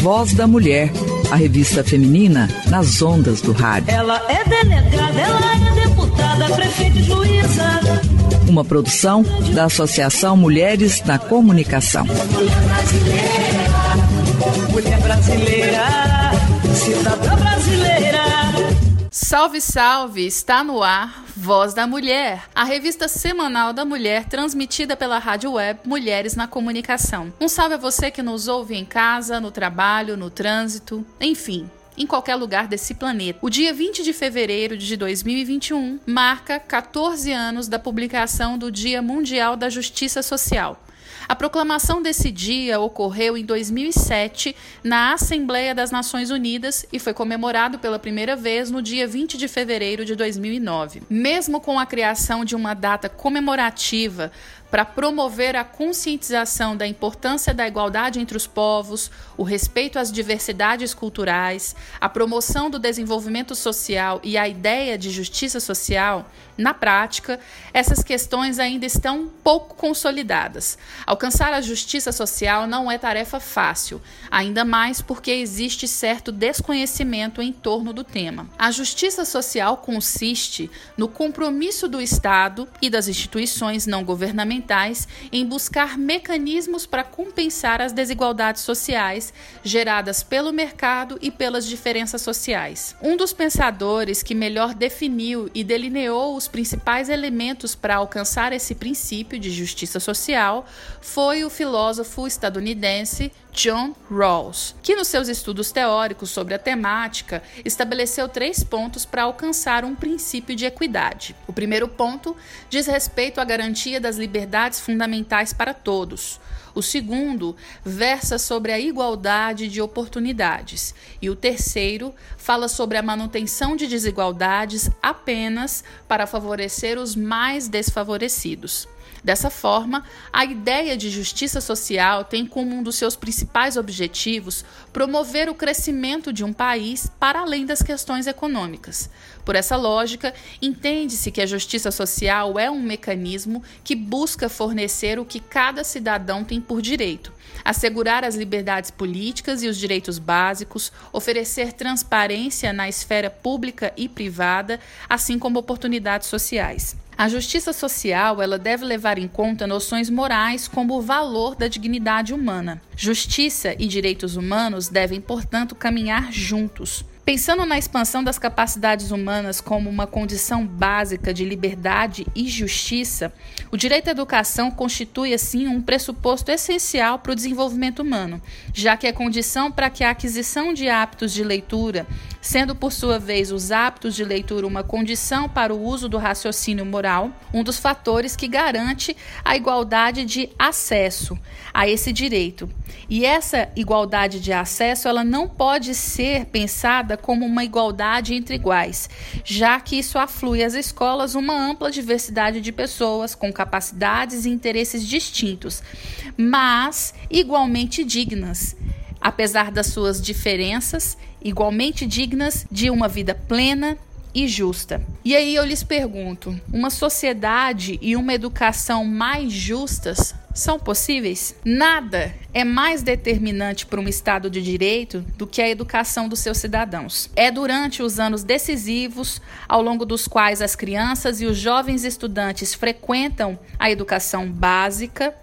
Voz da Mulher, a revista feminina nas ondas do rádio. Ela é delegada, ela é deputada, prefeita e juíza. Uma produção da Associação Mulheres na Comunicação. Mulher brasileira, mulher brasileira, cidadã brasileira. Salve, salve! Está no ar Voz da Mulher, a revista semanal da mulher transmitida pela rádio web Mulheres na Comunicação. Um salve a você que nos ouve em casa, no trabalho, no trânsito, enfim, em qualquer lugar desse planeta. O dia 20 de fevereiro de 2021 marca 14 anos da publicação do Dia Mundial da Justiça Social. A proclamação desse dia ocorreu em 2007 na Assembleia das Nações Unidas e foi comemorado pela primeira vez no dia 20 de fevereiro de 2009. Mesmo com a criação de uma data comemorativa para promover a conscientização da importância da igualdade entre os povos, o respeito às diversidades culturais, a promoção do desenvolvimento social e a ideia de justiça social, na prática, essas questões ainda estão pouco consolidadas. Alcançar a justiça social não é tarefa fácil, ainda mais porque existe certo desconhecimento em torno do tema. A justiça social consiste no compromisso do Estado e das instituições não governamentais em buscar mecanismos para compensar as desigualdades sociais geradas pelo mercado e pelas diferenças sociais. Um dos pensadores que melhor definiu e delineou os principais elementos para alcançar esse princípio de justiça social foi o filósofo estadunidense John Rawls, que nos seus estudos teóricos sobre a temática estabeleceu três pontos para alcançar um princípio de equidade. O primeiro ponto diz respeito à garantia das liberdades fundamentais para todos. O segundo versa sobre a igualdade de oportunidades. E o terceiro fala sobre a manutenção de desigualdades apenas para favorecer os mais desfavorecidos. Dessa forma, a ideia de justiça social tem como um dos seus principais objetivos promover o crescimento de um país para além das questões econômicas. Por essa lógica, entende-se que a justiça social é um mecanismo que busca fornecer o que cada cidadão tem por direito, assegurar as liberdades políticas e os direitos básicos, oferecer transparência na esfera pública e privada, assim como oportunidades sociais. A justiça social ela deve levar em conta noções morais como o valor da dignidade humana. Justiça e direitos humanos devem, portanto, caminhar juntos. Pensando na expansão das capacidades humanas como uma condição básica de liberdade e justiça, o direito à educação constitui, assim, um pressuposto essencial para o desenvolvimento humano, já que é condição para que a aquisição de hábitos de leitura, sendo por sua vez os hábitos de leitura uma condição para o uso do raciocínio moral, um dos fatores que garante a igualdade de acesso a esse direito. E essa igualdade de acesso, ela não pode ser pensada como uma igualdade entre iguais, já que isso aflui às escolas uma ampla diversidade de pessoas com capacidades e interesses distintos, mas igualmente dignas, apesar das suas diferenças, igualmente dignas de uma vida plena e justa. E aí eu lhes pergunto: uma sociedade e uma educação mais justas são possíveis? Nada é mais determinante para um Estado de direito do que a educação dos seus cidadãos. É durante os anos decisivos, ao longo dos quais as crianças e os jovens estudantes frequentam a educação básica,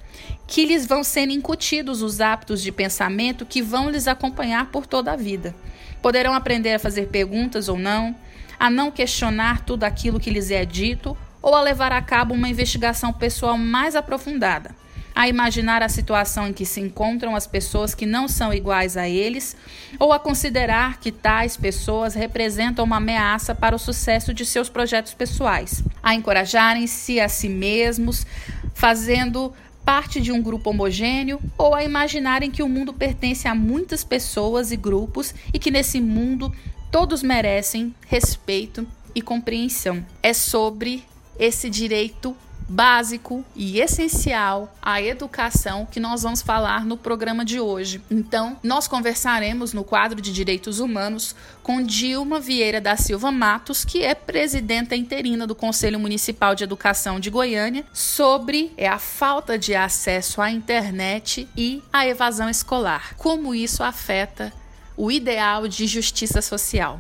que lhes vão sendo incutidos os hábitos de pensamento que vão lhes acompanhar por toda a vida. Poderão aprender a fazer perguntas ou não, a não questionar tudo aquilo que lhes é dito ou a levar a cabo uma investigação pessoal mais aprofundada a imaginar a situação em que se encontram as pessoas que não são iguais a eles, ou a considerar que tais pessoas representam uma ameaça para o sucesso de seus projetos pessoais, a encorajarem-se a si mesmos, fazendo parte de um grupo homogêneo ou a imaginarem que o mundo pertence a muitas pessoas e grupos e que nesse mundo todos merecem respeito e compreensão. É sobre esse direito básico e essencial à educação que nós vamos falar no programa de hoje. Então, nós conversaremos no quadro de Direitos Humanos com Dilma Vieira da Silva Matos, que é presidenta interina do Conselho Municipal de Educação de Goiânia, sobre é, a falta de acesso à internet e a evasão escolar. Como isso afeta o ideal de justiça social.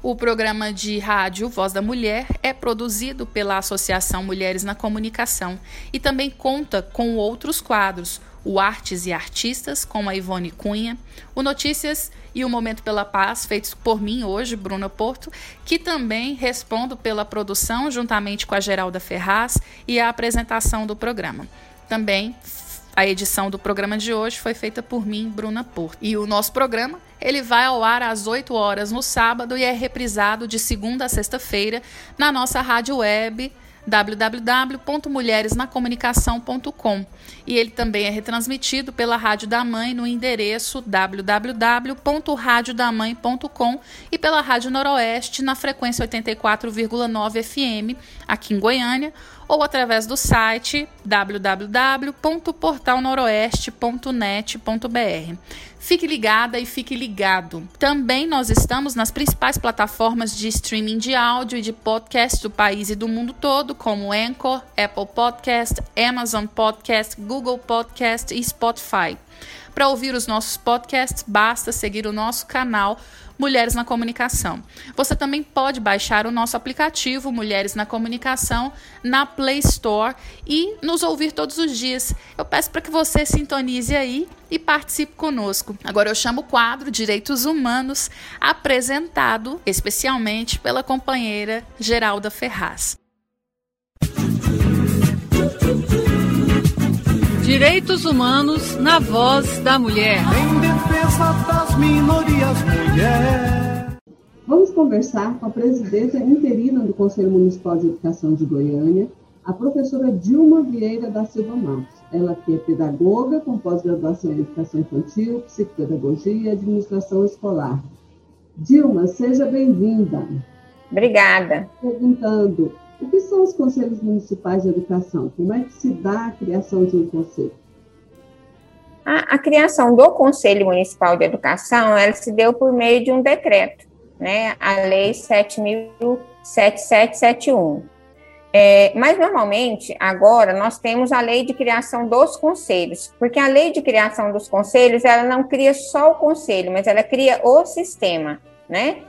O programa de rádio Voz da Mulher é produzido pela Associação Mulheres na Comunicação e também conta com outros quadros, o Artes e Artistas, com a Ivone Cunha, o Notícias e o Momento pela Paz, feitos por mim hoje, Bruna Porto, que também respondo pela produção juntamente com a Geralda Ferraz e a apresentação do programa. Também a edição do programa de hoje foi feita por mim, Bruna Porto. E o nosso programa, ele vai ao ar às 8 horas no sábado e é reprisado de segunda a sexta-feira na nossa rádio web www.mulheresnacomunicação.com e ele também é retransmitido pela Rádio da Mãe no endereço www.radiodamãe.com e pela Rádio Noroeste na frequência 84,9 FM aqui em Goiânia ou através do site www.portalnoroeste.net.br. Fique ligada e fique ligado. Também nós estamos nas principais plataformas de streaming de áudio e de podcast do país e do mundo todo, como Anchor, Apple Podcast, Amazon Podcast, Google Podcast e Spotify. Para ouvir os nossos podcasts, basta seguir o nosso canal Mulheres na Comunicação. Você também pode baixar o nosso aplicativo Mulheres na Comunicação na Play Store e nos ouvir todos os dias. Eu peço para que você sintonize aí e participe conosco. Agora eu chamo o quadro Direitos Humanos, apresentado especialmente pela companheira Geralda Ferraz. Direitos Humanos na voz da mulher. Em defesa das minorias, mulher. Vamos conversar com a presidenta interina do Conselho Municipal de Educação de Goiânia, a professora Dilma Vieira da Silva Matos. Ela que é pedagoga com pós-graduação em Educação Infantil, Psicopedagogia e Administração Escolar. Dilma, seja bem-vinda. Obrigada. Perguntando, o que são os conselhos municipais de educação? Como é que se dá a criação de um conselho? A, a criação do Conselho Municipal de Educação, ela se deu por meio de um decreto, né? A Lei 7.7771. É, mas normalmente, agora, nós temos a lei de criação dos conselhos, porque a lei de criação dos conselhos, ela não cria só o conselho, mas ela cria o sistema, né?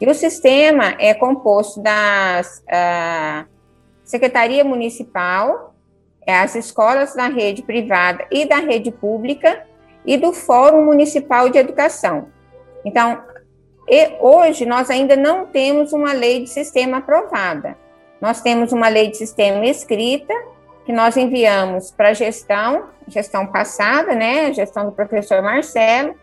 E o sistema é composto das uh, Secretaria Municipal, é, as escolas da rede privada e da rede pública e do Fórum Municipal de Educação. Então, hoje nós ainda não temos uma lei de sistema aprovada. Nós temos uma lei de sistema escrita que nós enviamos para a gestão, gestão passada, né, gestão do professor Marcelo,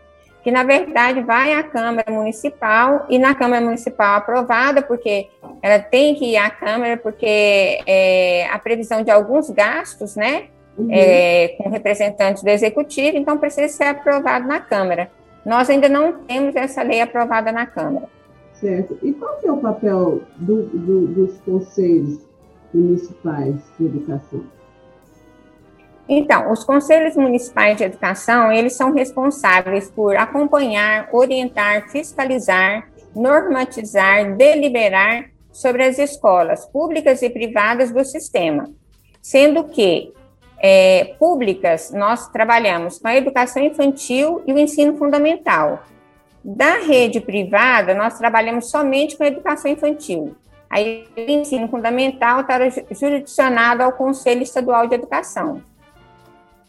que na verdade vai à Câmara Municipal e na Câmara Municipal aprovada, porque ela tem que ir à Câmara, porque é, a previsão de alguns gastos, né, uhum. é, com representantes do Executivo, então precisa ser aprovado na Câmara. Nós ainda não temos essa lei aprovada na Câmara. Certo. E qual que é o papel do, do, dos conselhos municipais de educação? Então, os conselhos municipais de educação, eles são responsáveis por acompanhar, orientar, fiscalizar, normatizar, deliberar sobre as escolas públicas e privadas do sistema, sendo que é, públicas nós trabalhamos com a educação infantil e o ensino fundamental. Da rede privada, nós trabalhamos somente com a educação infantil. Aí, o ensino fundamental está jurisdicionado ao Conselho Estadual de Educação.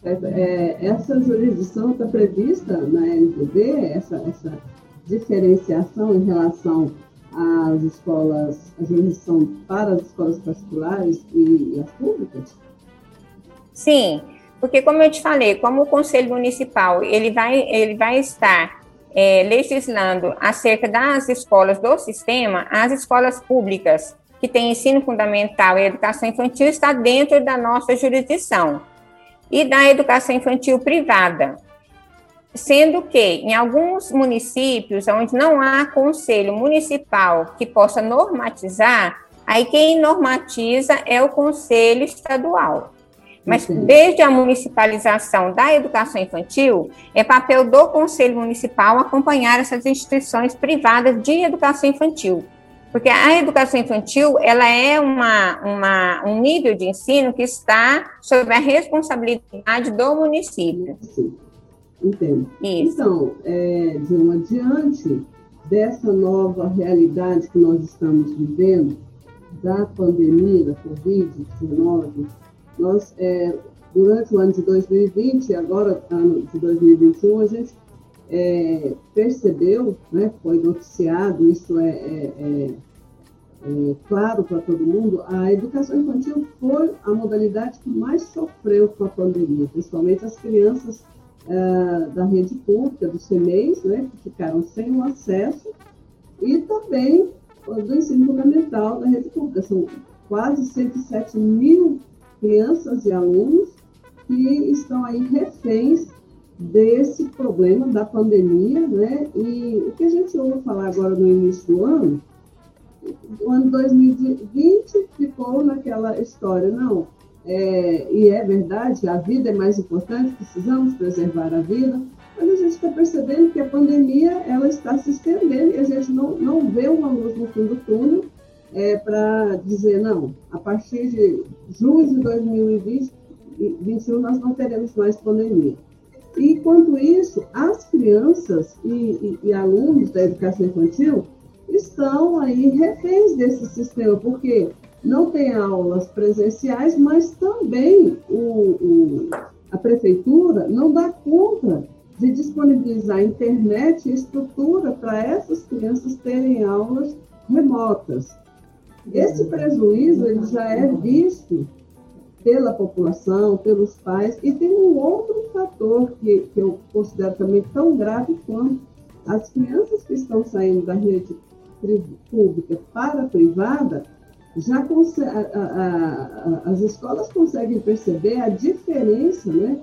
É, essa jurisdição está prevista na LGD, essa, essa diferenciação em relação às escolas, a jurisdição para as escolas particulares e, e as públicas? Sim, porque como eu te falei, como o Conselho Municipal ele vai, ele vai estar é, legislando acerca das escolas do sistema, as escolas públicas que têm ensino fundamental e educação infantil está dentro da nossa jurisdição e da educação infantil privada. Sendo que, em alguns municípios onde não há conselho municipal que possa normatizar, Aí quem normatiza é o Conselho Estadual. Mas desde a municipalização da educação infantil, é papel do Conselho Municipal acompanhar essas instituições privadas de educação infantil. Porque a educação infantil, ela é uma, uma, um nível de ensino que está sob a responsabilidade do município. Sim, entendo. Isso. Então, é, Dilma, diante dessa nova realidade que nós estamos vivendo, da pandemia, da Covid-19, nós, é, durante o ano de 2020 e agora ano de 2021, a gente é, percebeu, né, foi noticiado, isso é, é, é, é claro para todo mundo, a educação infantil foi a modalidade que mais sofreu com a pandemia, principalmente as crianças é, da rede pública, dos CMEs, né, que ficaram sem o acesso, e também do ensino fundamental da rede pública. São quase 107 mil crianças e alunos que estão aí reféns desse problema da pandemia, né? E o que a gente ouve falar agora no início do ano, o ano 2020 ficou naquela história, não, é, e é verdade, a vida é mais importante, precisamos preservar a vida, mas a gente está percebendo que a pandemia ela está se estendendo e a gente não, não vê uma luz no fim do túnel é, para dizer, não, a partir de julho de 2021 nós não teremos mais pandemia. E, enquanto isso, as crianças e, e, e, alunos da educação infantil estão aí reféns desse sistema, porque não tem aulas presenciais, mas também o, o, a prefeitura não dá conta de disponibilizar internet e estrutura para essas crianças terem aulas remotas. Esse prejuízo ele já é visto pela população, pelos pais, e tem um outro fator que, que eu considero também tão grave quanto as crianças que estão saindo da rede pública para a privada, já a, a, a, as escolas conseguem perceber a diferença né,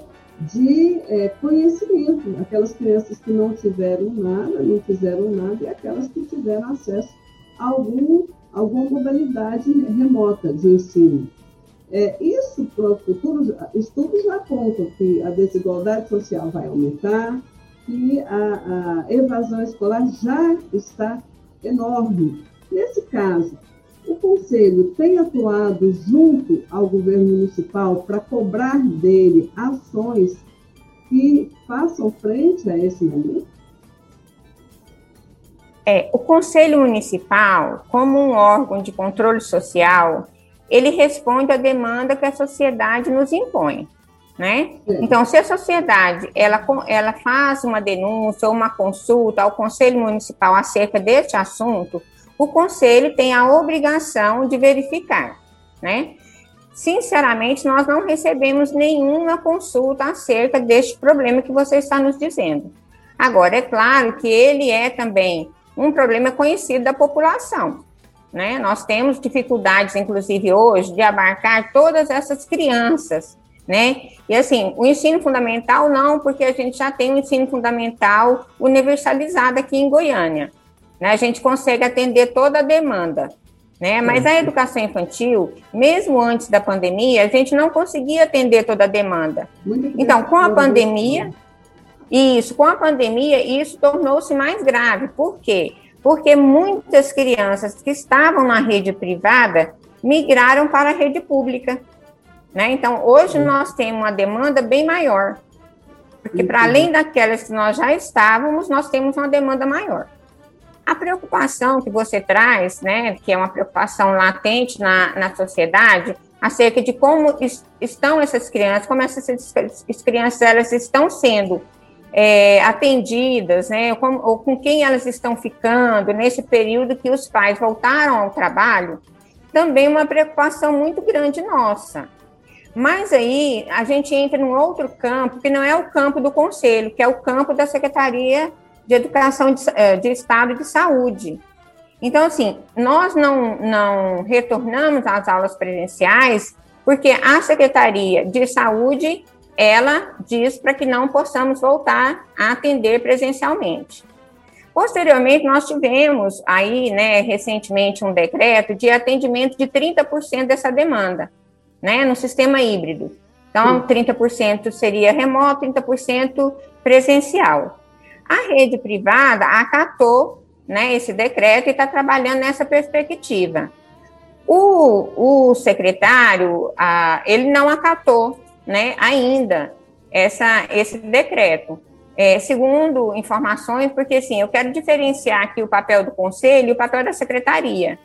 de é, conhecimento. Aquelas crianças que não tiveram nada, não fizeram nada, e aquelas que tiveram acesso a algum alguma modalidade remota de ensino. É, isso para o futuro, estudos já apontam que a desigualdade social vai aumentar, que a, a evasão escolar já está enorme. Nesse caso, o Conselho tem atuado junto ao governo municipal para cobrar dele ações que façam frente a esse momento? É, o Conselho Municipal, como um órgão de controle social, ele responde à demanda que a sociedade nos impõe, né? Então, se a sociedade ela, ela faz uma denúncia ou uma consulta ao Conselho Municipal acerca deste assunto, o Conselho tem a obrigação de verificar, né? Sinceramente, nós não recebemos nenhuma consulta acerca deste problema que você está nos dizendo. Agora, é claro que ele é também um problema conhecido da população. Né? Nós temos dificuldades, inclusive hoje, de abarcar todas essas crianças. Né? E assim, o ensino fundamental não, porque a gente já tem o ensino fundamental universalizado aqui em Goiânia. Né? A gente consegue atender toda a demanda. Né? Mas a educação infantil, mesmo antes da pandemia, a gente não conseguia atender toda a demanda. Então, com a pandemia, isso, com a pandemia, isso tornou-se mais grave. Por quê? Porque muitas crianças que estavam na rede privada migraram para a rede pública. Né? Então, hoje nós temos uma demanda bem maior. Porque, para além daquelas que nós já estávamos, nós temos uma demanda maior. A preocupação que você traz, né, que é uma preocupação latente na, na sociedade, acerca de como estão essas crianças, como essas crianças elas estão sendo é, atendidas, né, com, ou com quem elas estão ficando nesse período que os pais voltaram ao trabalho, também uma preocupação muito grande nossa. Mas aí a gente entra num outro campo, que não é o campo do conselho, que é o campo da Secretaria de Educação de, é, de Estado de Saúde. Então, assim, nós não, não retornamos às aulas presenciais porque a Secretaria de Saúde ela diz para que não possamos voltar a atender presencialmente. Posteriormente, nós tivemos aí, né, recentemente, um decreto de atendimento de 30% dessa demanda, né, no sistema híbrido. Então, 30% seria remoto, 30% presencial. A rede privada acatou né, esse decreto e está trabalhando nessa perspectiva. O, o secretário, a, ele não acatou né, ainda essa, esse decreto. É, segundo informações, porque assim, eu quero diferenciar aqui o papel do conselho e o papel da secretaria.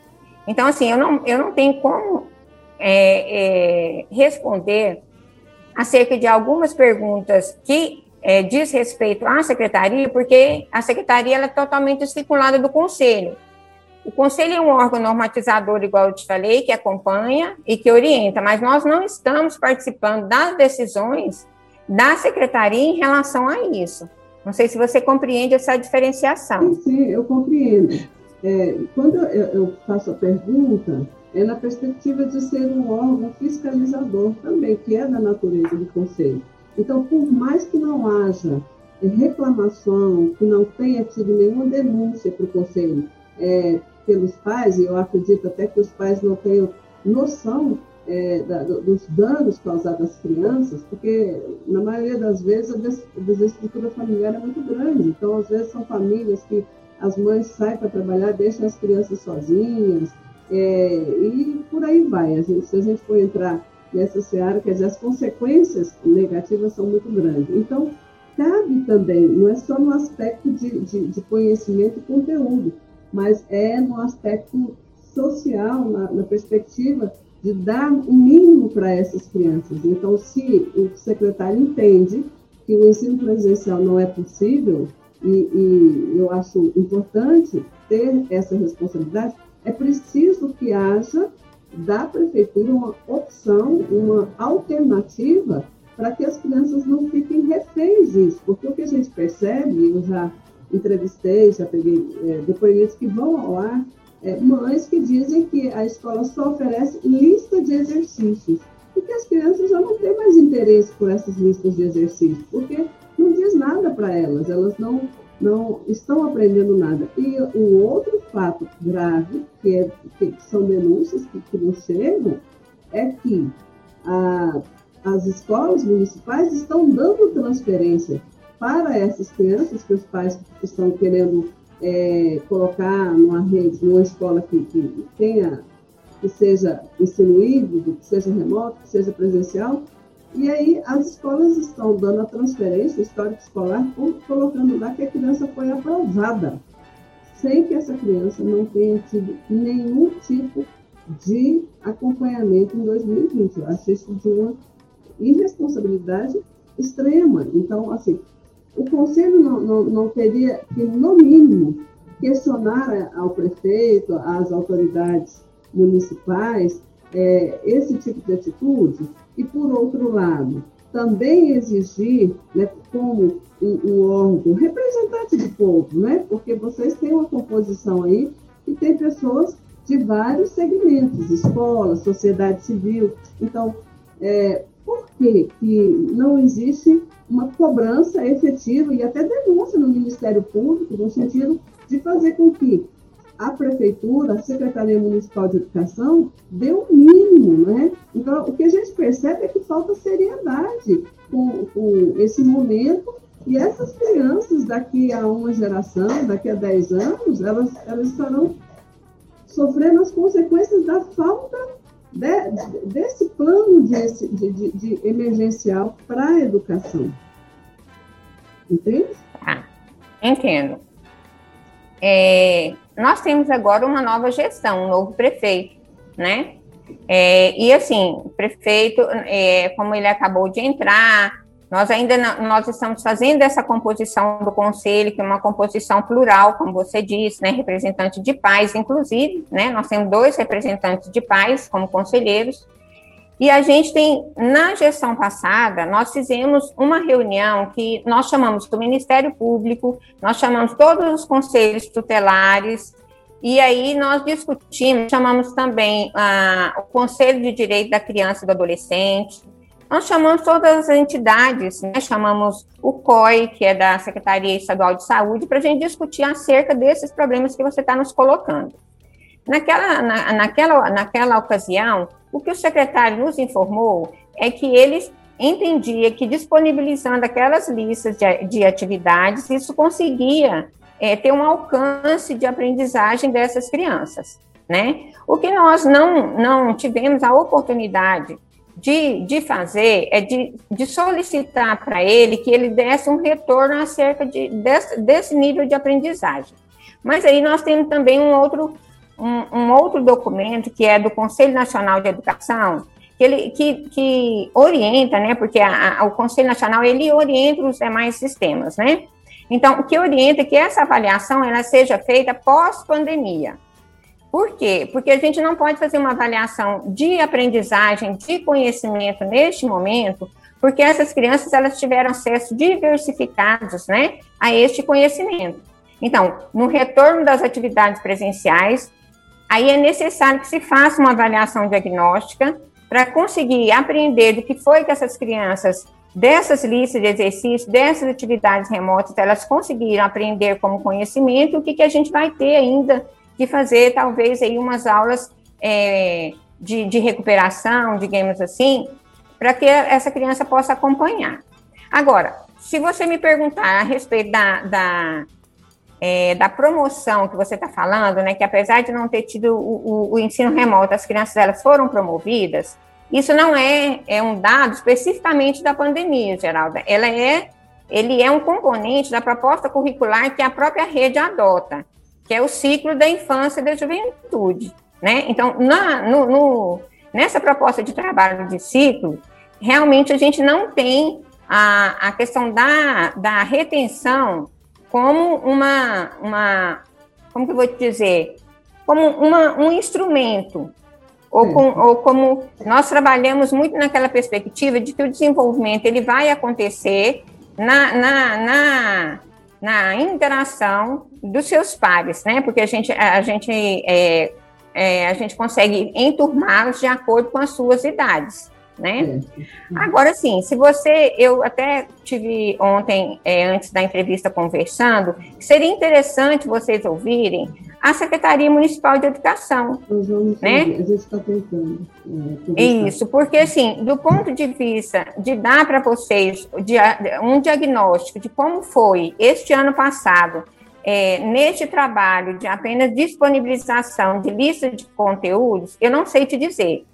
Então, assim, eu não, eu não tenho como é, é, responder acerca de algumas perguntas que é, diz respeito à secretaria, porque a secretaria é totalmente estipulada do conselho. O conselho é um órgão normatizador, igual eu te falei, que acompanha e que orienta, mas nós não estamos participando das decisões da secretaria em relação a isso. Não sei se você compreende essa diferenciação. Sim, sim eu compreendo. É, quando eu, eu, faço a pergunta, é na perspectiva de ser um órgão fiscalizador também, que é da natureza do Conselho. Então, por mais que não haja reclamação, que não tenha tido nenhuma denúncia para o Conselho é, pelos pais, e eu acredito até que os pais não tenham noção é, da, dos danos causados às crianças, porque na maioria das vezes a desestrutura familiar é muito grande. Então, às vezes, são famílias que as mães saem para trabalhar, deixam as crianças sozinhas, é, e por aí vai. A gente, se a gente for entrar nessa seara, quer dizer, as consequências negativas são muito grandes. Então, cabe também, não é só no aspecto de, de, de conhecimento e conteúdo, mas é no aspecto social, na, na perspectiva de dar o um mínimo para essas crianças. Então, se o secretário entende que o ensino presencial não é possível, e, e eu acho importante ter essa responsabilidade, é preciso que haja da prefeitura uma opção, uma alternativa para que as crianças não fiquem reféns disso, porque o que a gente percebe, eu já entrevistei, já peguei é, depoimentos que vão ao ar, é, mães que dizem que a escola só oferece lista de exercícios e que as crianças já não têm mais interesse por essas listas de exercícios, porque não diz nada para elas, elas não, não estão aprendendo nada. E o outro fato grave, que, é, que são denúncias que, que nos chegam, é que a, as escolas municipais estão dando transferência para essas crianças que os pais estão querendo é, colocar numa rede, numa escola que, que tenha, que seja ensino híbrido, que seja remoto, que seja presencial, e aí as escolas estão dando a transferência histórico escolar, colocando lá que a criança foi aprovada, sem que essa criança não tenha tido nenhum tipo de acompanhamento em 2020. Eu acho isso de uma irresponsabilidade extrema. Então, assim, o Conselho não, não, não teria que, no mínimo, questionar ao prefeito, às autoridades municipais, é, esse tipo de atitude, e, por outro lado, também exigir, né, como um, um, órgão representante do povo, né, porque vocês têm uma composição aí que tem pessoas de vários segmentos, escola, sociedade civil. Então, é, por que, que não existe uma cobrança efetiva e até denúncia no Ministério Público, no sentido de fazer com que a Prefeitura, a Secretaria Municipal de Educação, dê o um mínimo, né? Então, o que a gente percebe é que falta seriedade com, com esse momento e essas crianças, daqui a uma geração, daqui a 10 anos, elas, elas estarão sofrendo as consequências da falta de, desse plano de, de, emergencial para a educação. Entende? Ah, entendo. É, nós temos agora uma nova gestão, um novo prefeito, né? É, e assim, o prefeito, é, como ele acabou de entrar, nós ainda não, nós estamos fazendo essa composição do conselho, que é uma composição plural, como você disse, né, representante de pais, inclusive, né, nós temos dois representantes de pais como conselheiros, e a gente tem, na gestão passada, nós fizemos uma reunião que nós chamamos do Ministério Público, nós chamamos todos os conselhos tutelares, e aí nós discutimos, chamamos também ah, o Conselho de Direito da Criança e do Adolescente, Nós chamamos todas as entidades, né? chamamos o COI, que é da Secretaria Estadual de Saúde, para a gente discutir acerca desses problemas que você está nos colocando. Naquela, na, naquela, naquela ocasião, o que o secretário nos informou é que eles entendia que disponibilizando aquelas listas de, de atividades, isso conseguia é, ter um alcance de aprendizagem dessas crianças, né? O que nós não, não tivemos a oportunidade de, de fazer é de, de solicitar para ele que ele desse um retorno acerca de, desse, desse nível de aprendizagem. Mas aí nós temos também um outro, um, um outro documento, que é do Conselho Nacional de Educação, que, ele, que, que orienta, né, porque a, a, o Conselho Nacional, ele orienta os demais sistemas, né? Então, o que orienta é que essa avaliação, ela seja feita pós-pandemia. Por quê? Porque a gente não pode fazer uma avaliação de aprendizagem, de conhecimento neste momento, porque essas crianças, elas tiveram acesso diversificados, né, a este conhecimento. Então, no retorno das atividades presenciais, aí é necessário que se faça uma avaliação diagnóstica para conseguir aprender do que foi que essas crianças, dessas listas de exercícios, dessas atividades remotas, elas conseguiram aprender como conhecimento, o que, que a gente vai ter ainda que fazer, talvez, aí umas aulas é, de, de recuperação, digamos assim, para que essa criança possa acompanhar. Agora, se você me perguntar a respeito da, da, é, da promoção que você está falando, né, que apesar de não ter tido o, o, o, ensino remoto, as crianças elas foram promovidas, isso não é, é um dado especificamente da pandemia, Geralda. Ela é, ele é um componente da proposta curricular que a própria rede adota, que é o ciclo da infância e da juventude. Né? Então, na, no, no, nessa proposta de trabalho de ciclo, realmente a gente não tem a, a questão da, da retenção como uma, uma como que eu vou te dizer, como uma, um instrumento, ou, com, ou como nós trabalhamos muito naquela perspectiva de que o desenvolvimento ele vai acontecer na, na, na, na interação dos seus pares, né? Porque a gente, a gente, é, é, a gente consegue enturmá-los de acordo com as suas idades né? Agora sim, se você, eu até tive ontem, é, antes da entrevista, conversando, seria interessante vocês ouvirem a Secretaria Municipal de Educação, né? A gente está tentando. É, Isso, porque assim, do ponto de vista de dar para vocês um diagnóstico de como foi este ano passado, é, neste trabalho de apenas disponibilização de lista de conteúdos, eu não sei te dizer.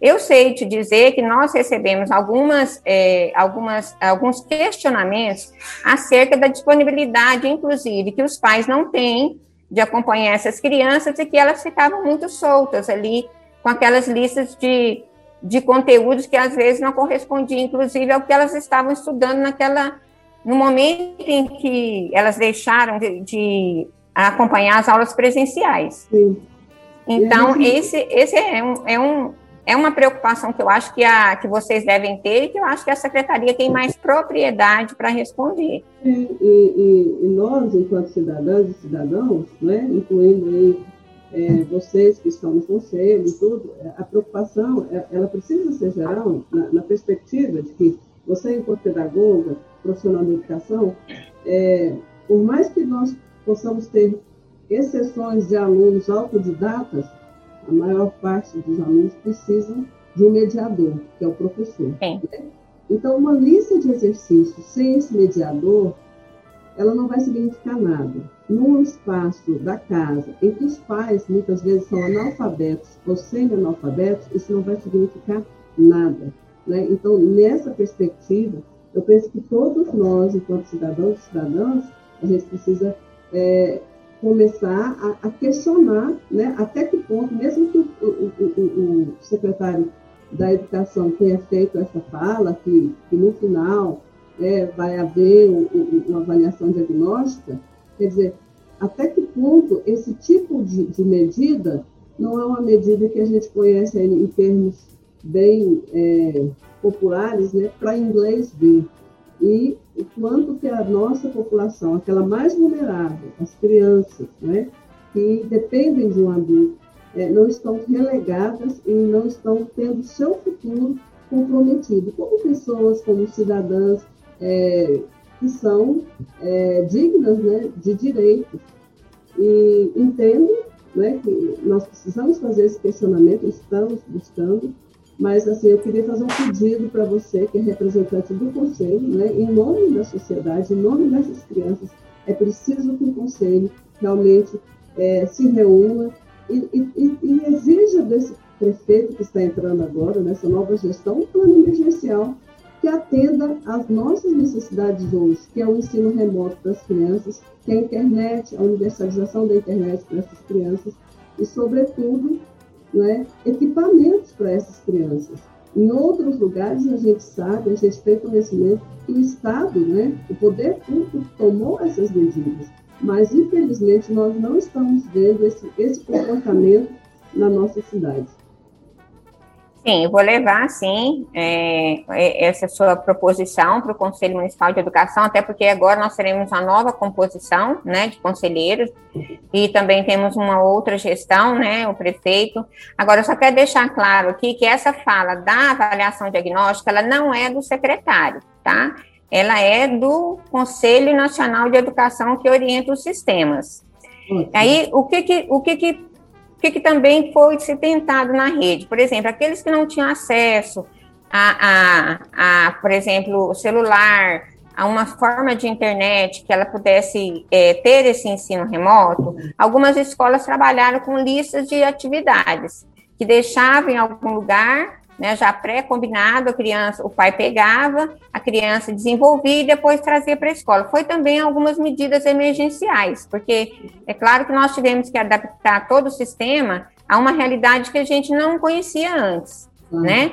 Eu sei te dizer que nós recebemos algumas, é, algumas, alguns questionamentos acerca da disponibilidade, inclusive, que os pais não têm de acompanhar essas crianças e que elas ficavam muito soltas ali com aquelas listas de, de conteúdos que às vezes não correspondiam, inclusive, ao que elas estavam estudando naquela no momento em que elas deixaram de, de acompanhar as aulas presenciais. Sim. Então, esse, esse é um, é um é uma preocupação que eu acho que, a, que vocês devem ter e que eu acho que a secretaria tem mais propriedade para responder. E, e, e, nós, enquanto cidadãs e cidadãos, né, incluindo aí é, vocês que estão no conselho e tudo, é, a preocupação, é, ela precisa ser geral na, na, perspectiva de que você, enquanto pedagoga, profissional de educação, é, por mais que nós possamos ter exceções de alunos autodidatas, a maior parte dos alunos precisam de um mediador, que é o professor. Né? Então, uma lista de exercícios sem esse mediador, ela não vai significar nada. Num espaço da casa em que os pais muitas vezes são analfabetos ou semi-analfabetos, isso não vai significar nada. Né? Então, nessa perspectiva, eu penso que todos nós, enquanto cidadãos e cidadãs, a gente precisa é, começar a, a, questionar né, até que ponto, mesmo que o, o, o, o, secretário da Educação tenha feito essa fala, que, que no final é, vai haver uma avaliação diagnóstica, quer dizer, até que ponto esse tipo de, de medida não é uma medida que a gente conhece em termos bem é, populares, né, para inglês ver e o quanto que a nossa população, aquela mais vulnerável, as crianças, né, que dependem de um adulto, é, não estão relegadas e não estão tendo seu futuro comprometido, como pessoas, como cidadãs é, que são é, dignas né, de direitos. E entendo né, que nós precisamos fazer esse questionamento, estamos buscando, mas assim, eu queria fazer um pedido para você, que é representante do Conselho, né, em nome da sociedade, em nome dessas crianças, é preciso que o Conselho realmente é, se reúna e, e, e, exija desse prefeito que está entrando agora, nessa nova gestão, um plano emergencial que atenda às nossas necessidades hoje, que é o ensino remoto para as crianças, que é a internet, a universalização da internet para essas crianças e, sobretudo, né, equipamentos para essas crianças. Em outros lugares, a gente sabe, a gente tem conhecimento que o Estado, né, o poder público tomou essas medidas, mas infelizmente nós não estamos vendo esse, esse comportamento na nossa cidade. Sim, eu vou levar, sim, é, é essa sua proposição para o Conselho Municipal de Educação, até porque agora nós teremos uma nova composição, né, de conselheiros, e também temos uma outra gestão, né, o prefeito. Agora, eu só quero deixar claro aqui que essa fala da avaliação diagnóstica, ela não é do secretário, tá? Ela é do Conselho Nacional de Educação que orienta os sistemas. Aí, o que que, o que que que, que também foi se tentado na rede. Por exemplo, aqueles que não tinham acesso a, a, a por exemplo, celular, a uma forma de internet que ela pudesse é, ter esse ensino remoto, algumas escolas trabalharam com listas de atividades que deixavam em algum lugar né, já pré-combinado, a criança, o pai pegava, a criança desenvolvia e depois trazia para a escola. Foi também algumas medidas emergenciais, porque é claro que nós tivemos que adaptar todo o sistema a uma realidade que a gente não conhecia antes, uhum. né?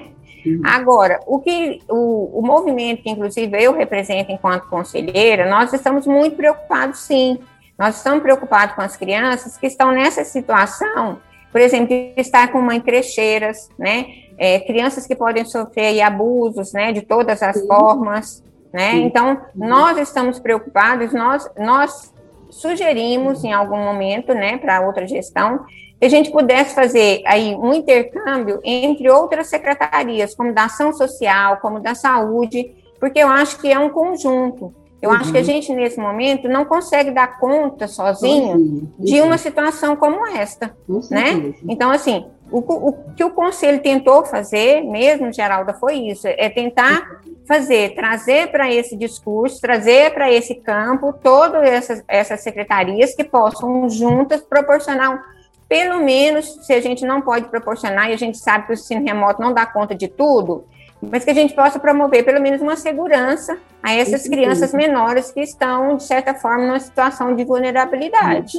Agora, o que o, o movimento que inclusive eu represento enquanto conselheira, nós estamos muito preocupados, sim. Nós estamos preocupados com as crianças que estão nessa situação, por exemplo, de estar com mãe crecheiras, né? É, crianças que podem sofrer abusos, né, de todas as Sim. formas, né? Sim. Então, nós estamos preocupados, nós, nós sugerimos em algum momento, né, para outra gestão, que a gente pudesse fazer aí um intercâmbio entre outras secretarias, como da ação social, como da saúde, porque eu acho que é um conjunto. Eu uhum. acho que a uhum. gente, nesse momento, não consegue dar conta sozinho uhum. de uma situação como esta, né? Então, assim, o, o, que o conselho tentou fazer, mesmo, Geralda, foi isso: é tentar fazer, trazer para esse discurso, trazer para esse campo todas essas, essas secretarias que possam juntas proporcionar, pelo menos, se a gente não pode proporcionar, e a gente sabe que o ensino remoto não dá conta de tudo, mas que a gente possa promover pelo menos uma segurança a essas crianças menores que estão, de certa forma, numa situação de vulnerabilidade.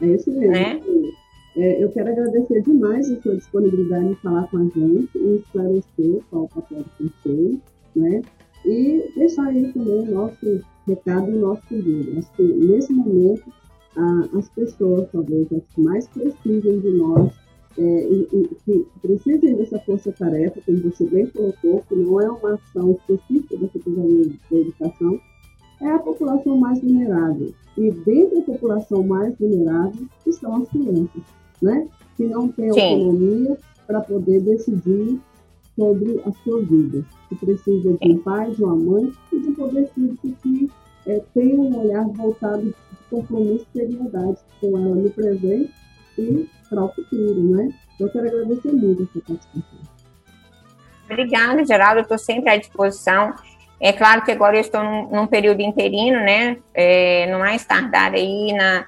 É isso mesmo. Né? É, eu quero agradecer demais a sua disponibilidade em falar com a gente e esclarecer qual o papel do conselho, né? E deixar aí também o nosso recado e o nosso pedido. Acho que nesse momento as pessoas, talvez as que mais precisam de nós, é, e, e, que precisem dessa força-tarefa, como você bem colocou, que não é uma ação específica da Secretaria de Educação, é a população mais vulnerável. E dentro da população mais vulnerável estão as crianças né? que não tem autonomia para poder decidir sobre a sua vida, que precisa de um pai, de uma mãe e de um poder físico que é, tem um olhar voltado de compromisso e seriedade com ela no presente e para o futuro, né? Eu quero agradecer muito a sua participação. Obrigada, Geraldo, estou sempre à disposição. É claro que agora eu estou num, num período interino, né? É, no mais tardar aí na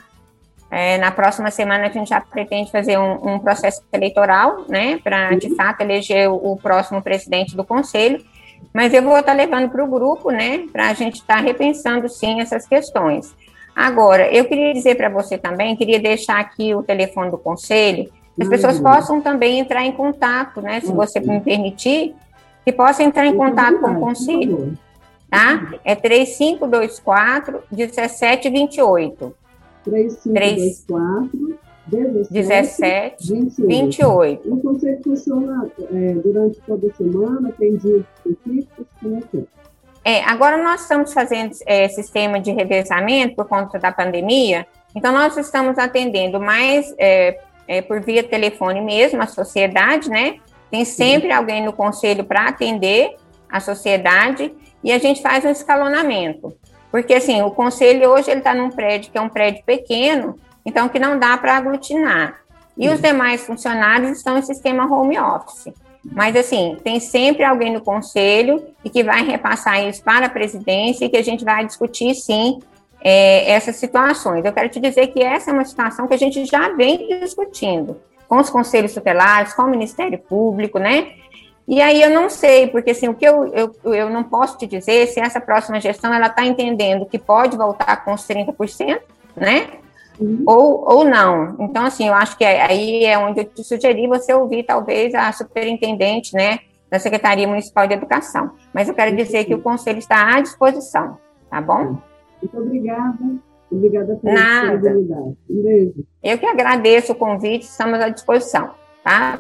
é, na próxima semana a gente já pretende fazer um, um processo eleitoral, né, para de uhum. fato eleger o, o, próximo presidente do conselho. Mas eu vou estar levando para o grupo, né, para a gente estar repensando sim essas questões. Agora, eu queria dizer para você também, queria deixar aqui o telefone do conselho, que as uhum. pessoas possam também entrar em contato, né, se você me permitir, que possam entrar em contato com o conselho, tá? É 3524 1728. 3524 17, 28. 28. O conselho funciona é, durante toda a semana, tem dias específicos, como é que é? é? agora nós estamos fazendo é, sistema de revezamento por conta da pandemia, então nós estamos atendendo mais é, é, por via telefone mesmo, a sociedade, né? Tem sempre alguém no conselho para atender a sociedade e a gente faz um escalonamento. Porque, assim, o conselho hoje ele está num prédio que é um prédio pequeno, então que não dá para aglutinar. E os demais funcionários estão em sistema home office. Mas, assim, tem sempre alguém no conselho e que vai repassar isso para a presidência e que a gente vai discutir, sim, é, essas situações. Eu quero te dizer que essa é uma situação que a gente já vem discutindo com os conselhos tutelares, com o Ministério Público, né? E aí eu não sei, porque assim, o que eu, eu, eu não posso te dizer se essa próxima gestão ela está entendendo que pode voltar com os 30%, né? Uhum. Ou, ou não. Então, assim, eu acho que aí é onde eu te sugeri você ouvir, talvez, a superintendente, né, da Secretaria Municipal de Educação. Mas eu quero dizer que o conselho está à disposição, tá bom? Muito obrigada. Obrigada pela Nada. disponibilidade. Um beijo. Eu que agradeço o convite, estamos à disposição, tá?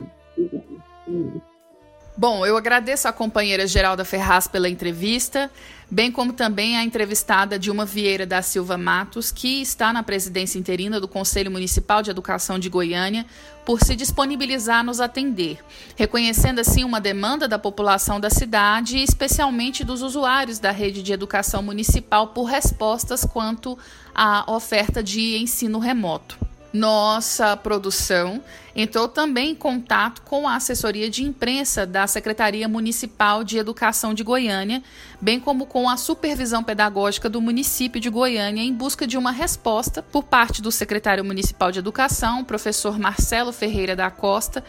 Bom, eu agradeço a companheira Geralda Ferraz pela entrevista, bem como também a entrevistada Dilma Vieira da Silva Matos, que está na presidência interina do Conselho Municipal de Educação de Goiânia, por se disponibilizar a nos atender, reconhecendo assim uma demanda da população da cidade e especialmente dos usuários da rede de educação municipal por respostas quanto à oferta de ensino remoto nossa produção entrou também em contato com a assessoria de imprensa da Secretaria Municipal de Educação de Goiânia, bem como com a supervisão pedagógica do município de Goiânia, em busca de uma resposta por parte do secretário municipal de Educação, professor Marcelo Ferreira da Costa.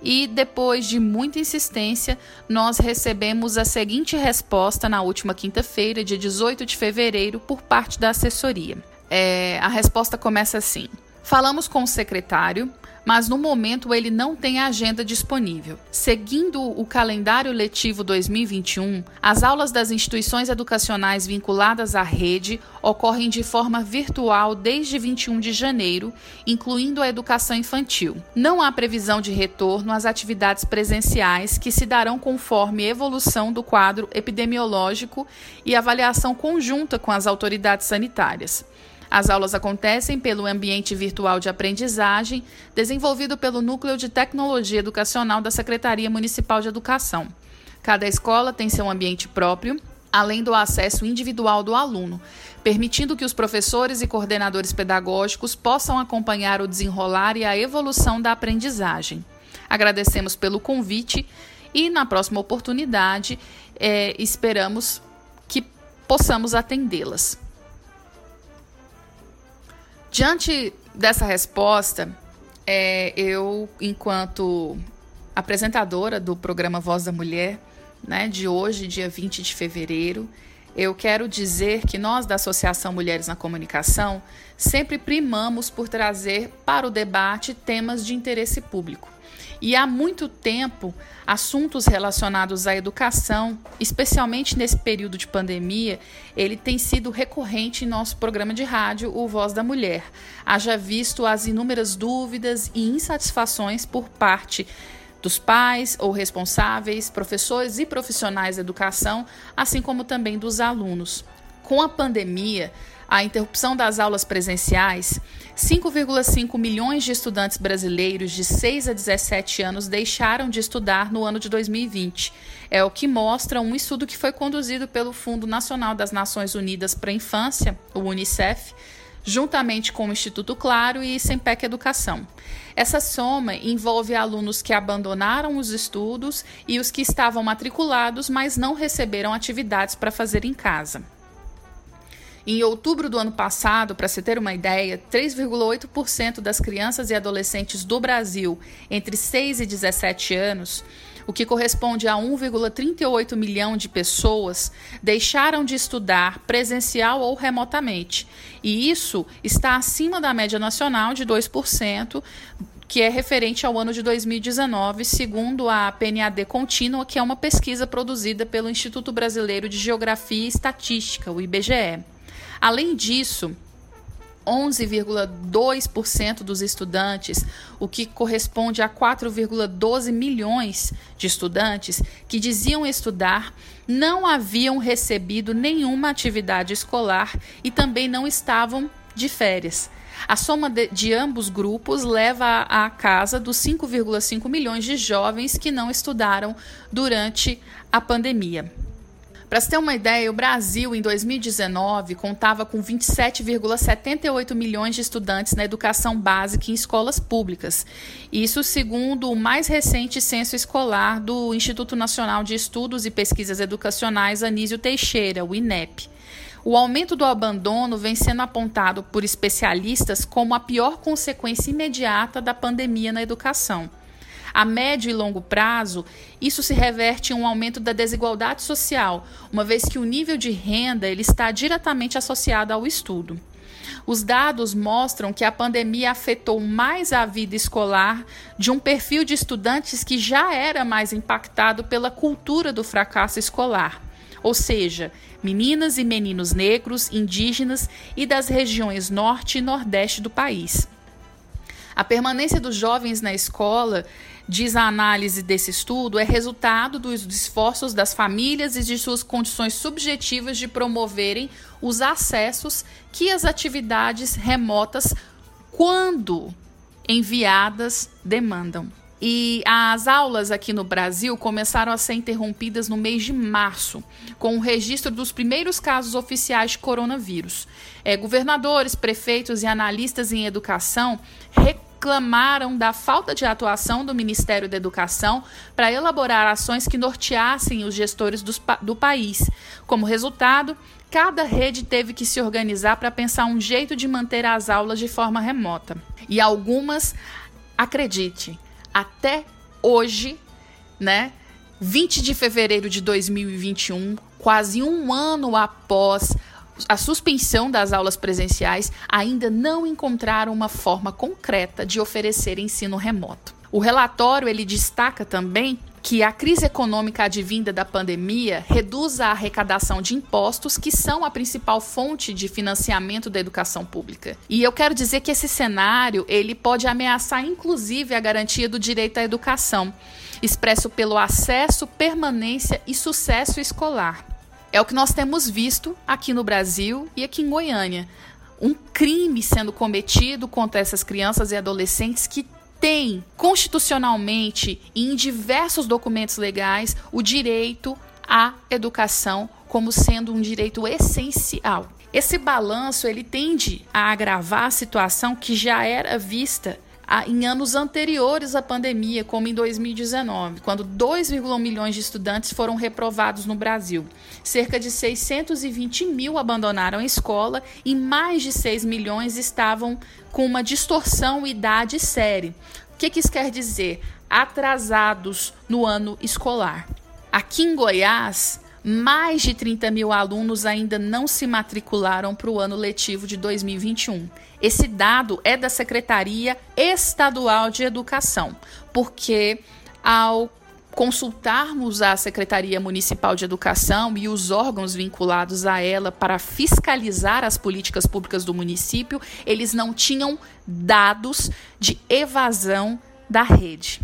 E depois de muita insistência, nós recebemos a seguinte resposta na última quinta-feira, dia 18 de fevereiro, por parte da assessoria. É, a resposta começa assim. Falamos com o secretário, mas no momento ele não tem a agenda disponível. Seguindo o calendário letivo 2021, as aulas das instituições educacionais vinculadas à rede ocorrem de forma virtual desde 21 de janeiro, incluindo a educação infantil. Não há previsão de retorno às atividades presenciais que se darão conforme evolução do quadro epidemiológico e avaliação conjunta com as autoridades sanitárias. As aulas acontecem pelo ambiente virtual de aprendizagem, desenvolvido pelo Núcleo de Tecnologia Educacional da Secretaria Municipal de Educação. Cada escola tem seu ambiente próprio, além do acesso individual do aluno, permitindo que os professores e coordenadores pedagógicos possam acompanhar o desenrolar e a evolução da aprendizagem. Agradecemos pelo convite e, na próxima oportunidade, é, esperamos que possamos atendê-las. Diante dessa resposta, é, eu, enquanto apresentadora do programa Voz da Mulher, né, de hoje, dia 20 de fevereiro, eu quero dizer que nós da Associação Mulheres na Comunicação sempre primamos por trazer para o debate temas de interesse público. E há muito tempo, assuntos relacionados à educação, especialmente nesse período de pandemia, ele tem sido recorrente em nosso programa de rádio, O Voz da Mulher. Haja visto as inúmeras dúvidas e insatisfações por parte dos pais ou responsáveis, professores e profissionais da educação, assim como também dos alunos. Com a pandemia, a interrupção das aulas presenciais, 5,5 milhões de estudantes brasileiros de 6 a 17 anos deixaram de estudar no ano de 2020. É o que mostra um estudo que foi conduzido pelo Fundo Nacional das Nações Unidas para a Infância, o UNICEF, juntamente com o Instituto Claro e Sempec Educação. Essa soma envolve alunos que abandonaram os estudos e os que estavam matriculados, mas não receberam atividades para fazer em casa. Em outubro do ano passado, para se ter uma ideia, 3,8% das crianças e adolescentes do Brasil entre 6 e 17 anos, o que corresponde a 1,38 milhão de pessoas, deixaram de estudar presencial ou remotamente. E isso está acima da média nacional de 2%, que é referente ao ano de 2019, segundo a PNAD Contínua, que é uma pesquisa produzida pelo Instituto Brasileiro de Geografia e Estatística, o IBGE. Além disso, 11,2% dos estudantes, o que corresponde a 4,12 milhões de estudantes que diziam estudar, não haviam recebido nenhuma atividade escolar e também não estavam de férias. A soma de, de ambos grupos leva à casa dos 5,5 milhões de jovens que não estudaram durante a pandemia. Para você ter uma ideia, o Brasil, em 2019, contava com 27,78 milhões de estudantes na educação básica em escolas públicas. Isso segundo o mais recente censo escolar do Instituto Nacional de Estudos e Pesquisas Educacionais Anísio Teixeira, o INEP. O aumento do abandono vem sendo apontado por especialistas como a pior consequência imediata da pandemia na educação. A médio e longo prazo, isso se reverte em um aumento da desigualdade social, uma vez que o nível de renda ele está diretamente associado ao estudo. Os dados mostram que a pandemia afetou mais a vida escolar de um perfil de estudantes que já era mais impactado pela cultura do fracasso escolar, ou seja, meninas e meninos negros, indígenas e das regiões norte e nordeste do país. A permanência dos jovens na escola diz a análise desse estudo, é resultado dos esforços das famílias e de suas condições subjetivas de promoverem os acessos que as atividades remotas, quando enviadas, demandam. E as aulas aqui no Brasil começaram a ser interrompidas no mês de março, com o registro dos primeiros casos oficiais de coronavírus. É, governadores, prefeitos e analistas em educação reclamaram da falta de atuação do Ministério da Educação para elaborar ações que norteassem os gestores do, do país. Como resultado, cada rede teve que se organizar para pensar um jeito de manter as aulas de forma remota. E algumas, acredite, até hoje, né? 20 de fevereiro de 2021, quase um ano após a suspensão das aulas presenciais, ainda não encontraram uma forma concreta de oferecer ensino remoto. O relatório ele destaca também que a crise econômica advinda da pandemia reduz a arrecadação de impostos, que são a principal fonte de financiamento da educação pública. E eu quero dizer que esse cenário ele pode ameaçar inclusive a garantia do direito à educação, expresso pelo acesso, permanência e sucesso escolar. É o que nós temos visto aqui no Brasil e aqui em Goiânia. Um crime sendo cometido contra essas crianças e adolescentes que têm constitucionalmente e em diversos documentos legais o direito à educação como sendo um direito essencial. Esse balanço ele tende a agravar a situação que já era vista em anos anteriores à pandemia, como em 2019, quando 2,1 milhões de estudantes foram reprovados no Brasil. Cerca de 620 mil abandonaram a escola e mais de 6 milhões estavam com uma distorção idade séria. O que, que isso quer dizer? Atrasados no ano escolar. Aqui em Goiás, mais de 30 mil alunos ainda não se matricularam para o ano letivo de 2021. Esse dado é da Secretaria Estadual de Educação, porque ao consultarmos a Secretaria Municipal de Educação e os órgãos vinculados a ela para fiscalizar as políticas públicas do município, eles não tinham dados de evasão da rede.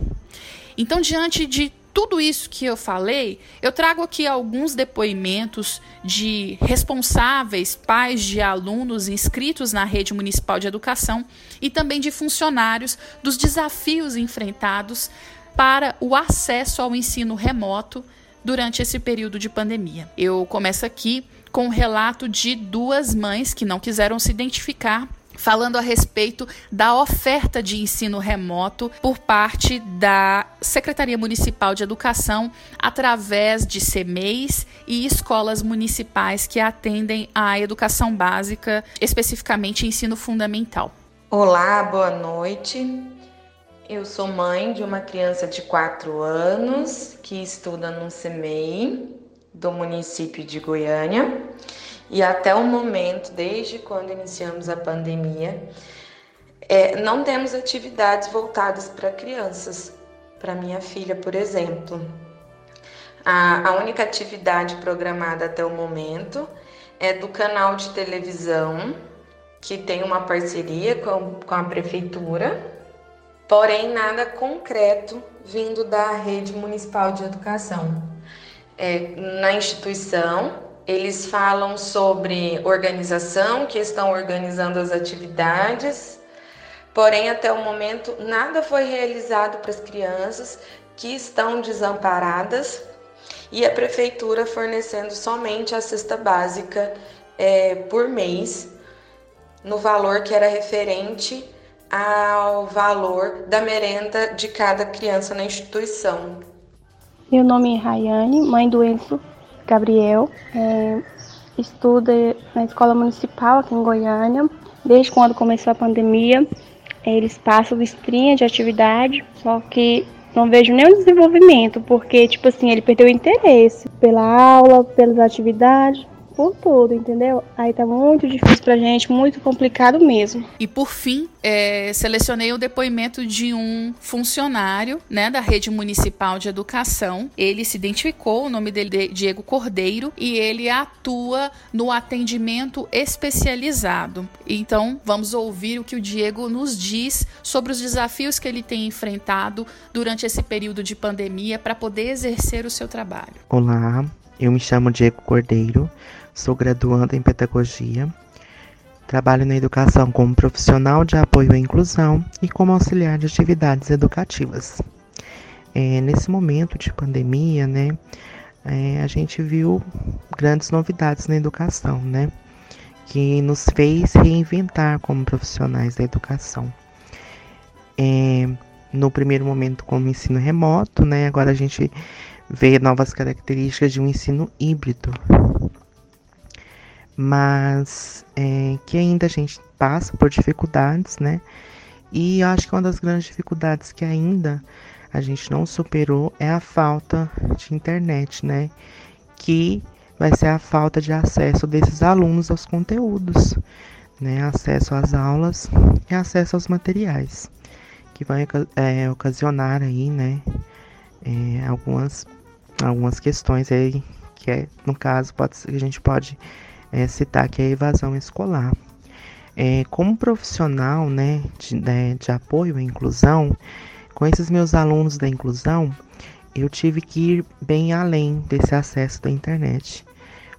Então, diante de tudo isso que eu falei, eu trago aqui alguns depoimentos de responsáveis, pais de alunos inscritos na rede municipal de educação e também de funcionários dos desafios enfrentados para o acesso ao ensino remoto durante esse período de pandemia. Eu começo aqui com o um relato de duas mães que não quiseram se identificar falando a respeito da oferta de ensino remoto por parte da Secretaria Municipal de Educação através de CMEIs e escolas municipais que atendem à educação básica, especificamente ensino fundamental. Olá, boa noite. Eu sou mãe de uma criança de 4 anos que estuda no CMEI do município de Goiânia. E até o momento, desde quando iniciamos a pandemia, é, não temos atividades voltadas para crianças. Para minha filha, por exemplo. A, a única atividade programada até o momento é do canal de televisão, que tem uma parceria com, com a prefeitura, porém nada concreto vindo da rede municipal de educação. É, na instituição, Eles falam sobre organização, que estão organizando as atividades, porém, até o momento, nada foi realizado para as crianças que estão desamparadas. E a prefeitura fornecendo somente a cesta básica é, por mês, no valor que era referente ao valor da merenda de cada criança na instituição. Meu nome é Rayane, mãe do Enzo Gabriel. É, estuda na escola municipal aqui em Goiânia. Desde quando começou a pandemia, eles passam listrinha de atividade, só que não vejo nenhum desenvolvimento, porque, tipo assim, ele perdeu o interesse pela aula, pelas atividades por tudo, entendeu? Aí tá muito difícil pra gente, muito complicado mesmo. E por fim, é, selecionei o depoimento de um funcionário, né, da rede municipal de educação. Ele se identificou, o nome dele é Diego Cordeiro, e ele atua no atendimento especializado. Então, vamos ouvir o que o Diego nos diz sobre os desafios que ele tem enfrentado durante esse período de pandemia para poder exercer o seu trabalho. Olá, eu me chamo Diego Cordeiro, Sou graduanda em pedagogia. Trabalho na educação como profissional de apoio à inclusão e como auxiliar de atividades educativas. É, nesse momento de pandemia, né, é, a gente viu grandes novidades na educação, né, que nos fez reinventar como profissionais da educação. É, no primeiro momento como ensino remoto, né, agora a gente vê novas características de um ensino híbrido, mas é, que ainda a gente passa por dificuldades, né? E eu acho que uma das grandes dificuldades que ainda a gente não superou é a falta de internet, né? Que vai ser a falta de acesso desses alunos aos conteúdos, né? Acesso às aulas e acesso aos materiais, que vai é, ocasionar aí, né? É, algumas, algumas questões aí que é, no caso pode, a gente pode é, citar é a evasão escolar. É, como profissional né, de, de, né, de apoio à inclusão, com esses meus alunos da inclusão, eu tive que ir bem além desse acesso da internet.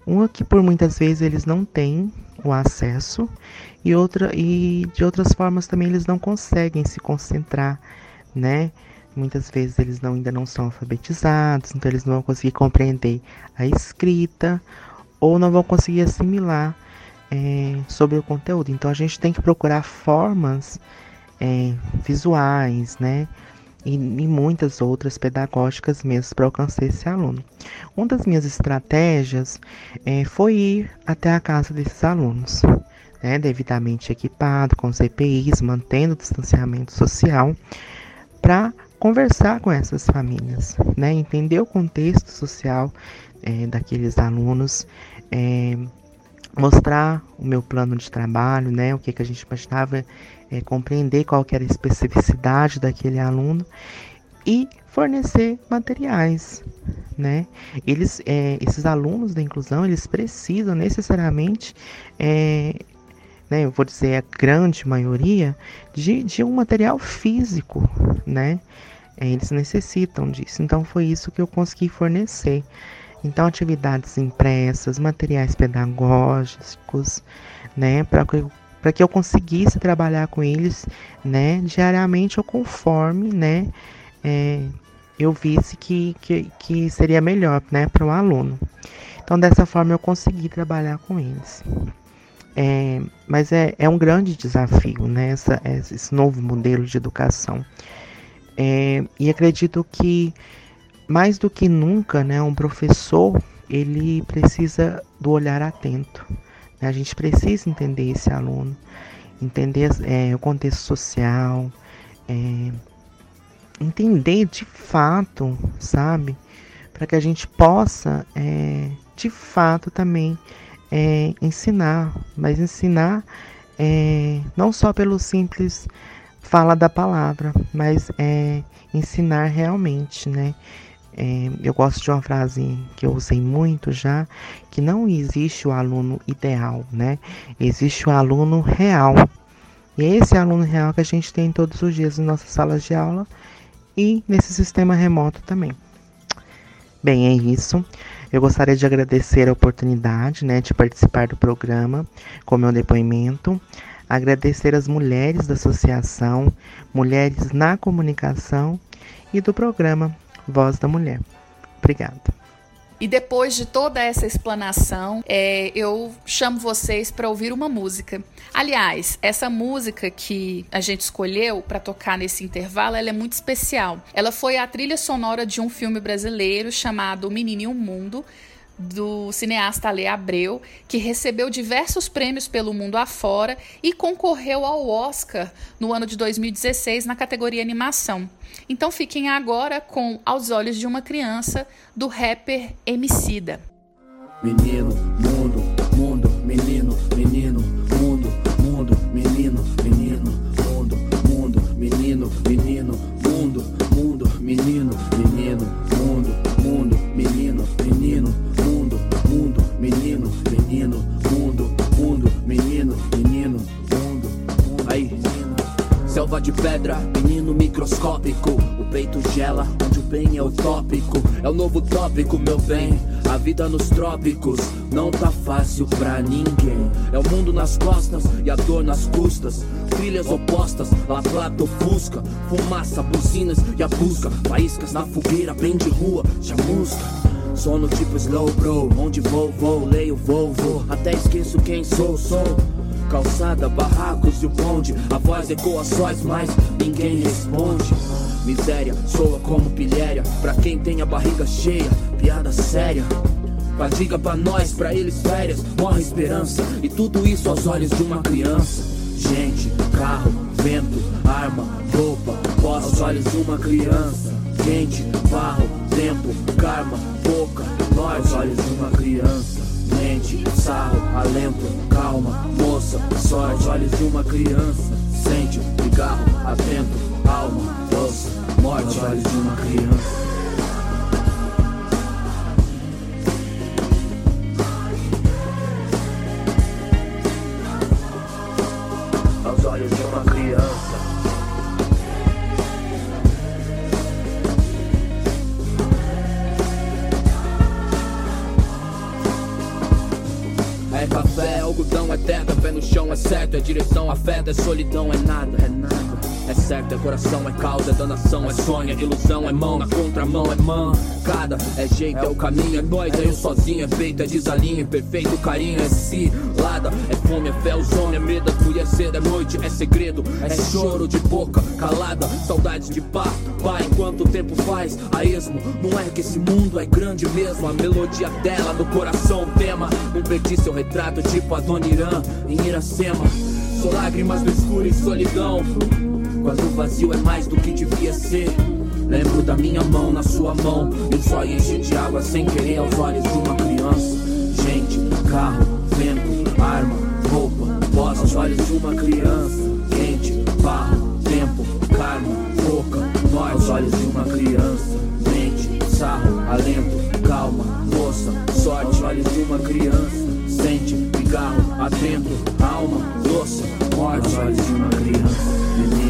Uma que por muitas vezes eles não têm o acesso e outra e de outras formas também eles não conseguem se concentrar, né? Muitas vezes eles não, ainda não são alfabetizados, então eles não vão conseguir compreender a escrita ou não vão conseguir assimilar é, sobre o conteúdo. Então a gente tem que procurar formas é, visuais, né? E, e, muitas outras pedagógicas mesmo para alcançar esse aluno. Uma das minhas estratégias é, foi ir até a casa desses alunos, né, devidamente equipado, com CPIs, mantendo o distanciamento social, para conversar com essas famílias, né, entender o contexto social é, daqueles alunos, é, mostrar o meu plano de trabalho, né, o que, que a gente imaginava, é, compreender qual que era a especificidade daquele aluno e fornecer materiais, né? Eles, é, esses alunos da inclusão, eles precisam necessariamente, é, né, eu vou dizer a grande maioria, de, de um material físico, né? É, eles necessitam disso. Então foi isso que eu consegui fornecer. Então, atividades impressas, materiais pedagógicos, né, para que, para que eu conseguisse trabalhar com eles, né, diariamente ou conforme, né, é, eu visse que, que, que seria melhor, né, para o aluno. Então, dessa forma, eu consegui trabalhar com eles. É, mas é, é um grande desafio, né, essa, esse novo modelo de educação. É, e acredito que mais do que nunca, né, um professor ele precisa do olhar atento. Né? A gente precisa entender esse aluno, entender é, o contexto social, é, entender de fato, sabe, para que a gente possa, é, de fato, também é, ensinar, mas ensinar é, não só pelo simples fala da palavra, mas é, ensinar realmente, né? É, eu gosto de uma frase que eu usei muito já, que não existe o aluno ideal, né? Existe o aluno real. E é esse aluno real que a gente tem todos os dias em nossas salas de aula e nesse sistema remoto também. Bem, é isso. Eu gostaria de agradecer a oportunidade né, de participar do programa com meu depoimento. Agradecer as mulheres da Associação Mulheres na Comunicação e do programa Voz da Mulher. Obrigada. E depois de toda essa explanação, é, eu chamo vocês para ouvir uma música. Aliás, essa música que a gente escolheu para tocar nesse intervalo, ela é muito especial. Ela foi a trilha sonora de um filme brasileiro chamado Menino e o Mundo, do cineasta Ale Abreu, que recebeu diversos prêmios pelo mundo afora e concorreu ao Oscar no ano de 2016 na categoria animação. Então fiquem agora com Aos Olhos de uma Criança, do rapper Emicida. Menino, selva de pedra, menino microscópico, o peito gela, onde o bem é o tópico, é o novo tópico, meu bem, a vida nos trópicos, não tá fácil pra ninguém, é o mundo nas costas e a dor nas custas, trilhas opostas, La Plata ou Fusca, fumaça, buzinas e a busca, faíscas na fogueira, bem de rua, chamusca. Sono tipo slow bro, onde vou, vou, leio, vou, vou, até esqueço quem sou, sou. Calçada, barracos e o bonde, a voz ecoa sóis, mas ninguém responde. Miséria soa como pilhéria, pra quem tem a barriga cheia, piada séria. Fadiga pra nós, pra eles férias, morre esperança, e tudo isso aos olhos de uma criança. Gente, carro, vento, arma, roupa, voz aos olhos de uma criança. Gente, barro, tempo, karma, boca, nós, olhos de uma criança. Mente, sarro, alento, calma, sorte, olhos de uma criança. Sente, cigarro, atento, alma, doce, morte, olhos de uma criança. Certo, é direção, afeta, é solidão, é nada, é nada. É certo, é coração, é causa, é danação, é sonho, é ilusão, é mão, na contramão, é mancada, é jeito, é o caminho, é nós, é eu sozinho, é feito, é desalinho, é perfeito, carinho, é cilada, é fome, é fé, o zone, é medo, é cedo, é noite, é segredo, é choro de boca calada, saudades de pá, pá, enquanto o tempo faz a esmo, não é que esse mundo é grande mesmo, a melodia dela no coração, tema, não perdi seu retrato, tipo a Dona Irã, em Iracema, sou lágrimas no escuro e solidão, quando o vazio é mais do que devia ser. Lembro da minha mão na sua mão. E o só enche de água sem querer aos olhos de uma criança. Gente, carro, arma, roupa, voz aos olhos de uma criança. Quente, barro, tempo, karma, boca, nós aos olhos de uma criança. Mente, sarro, alento, calma, moça, sorte, olhos de uma criança. Sente, cigarro, atento, alma, doce, morte, olhos de uma criança.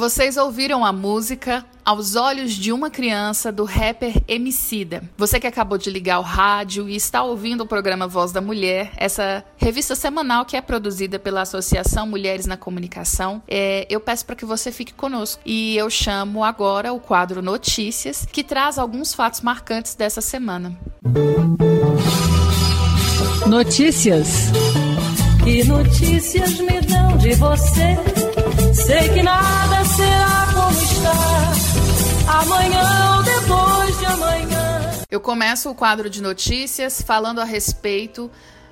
Vocês ouviram a música Aos Olhos de uma Criança do rapper Emicida. Você que acabou de ligar o rádio e está ouvindo o programa Voz da Mulher, essa revista semanal que é produzida pela Associação Mulheres na Comunicação, é, eu peço para que você fique conosco. E eu chamo agora o quadro Notícias, que traz alguns fatos marcantes dessa semana. Notícias. Que notícias me dão de você? Sei que nada. Amanhã ou depois de amanhã. Eu começo o quadro de notícias falando a respeito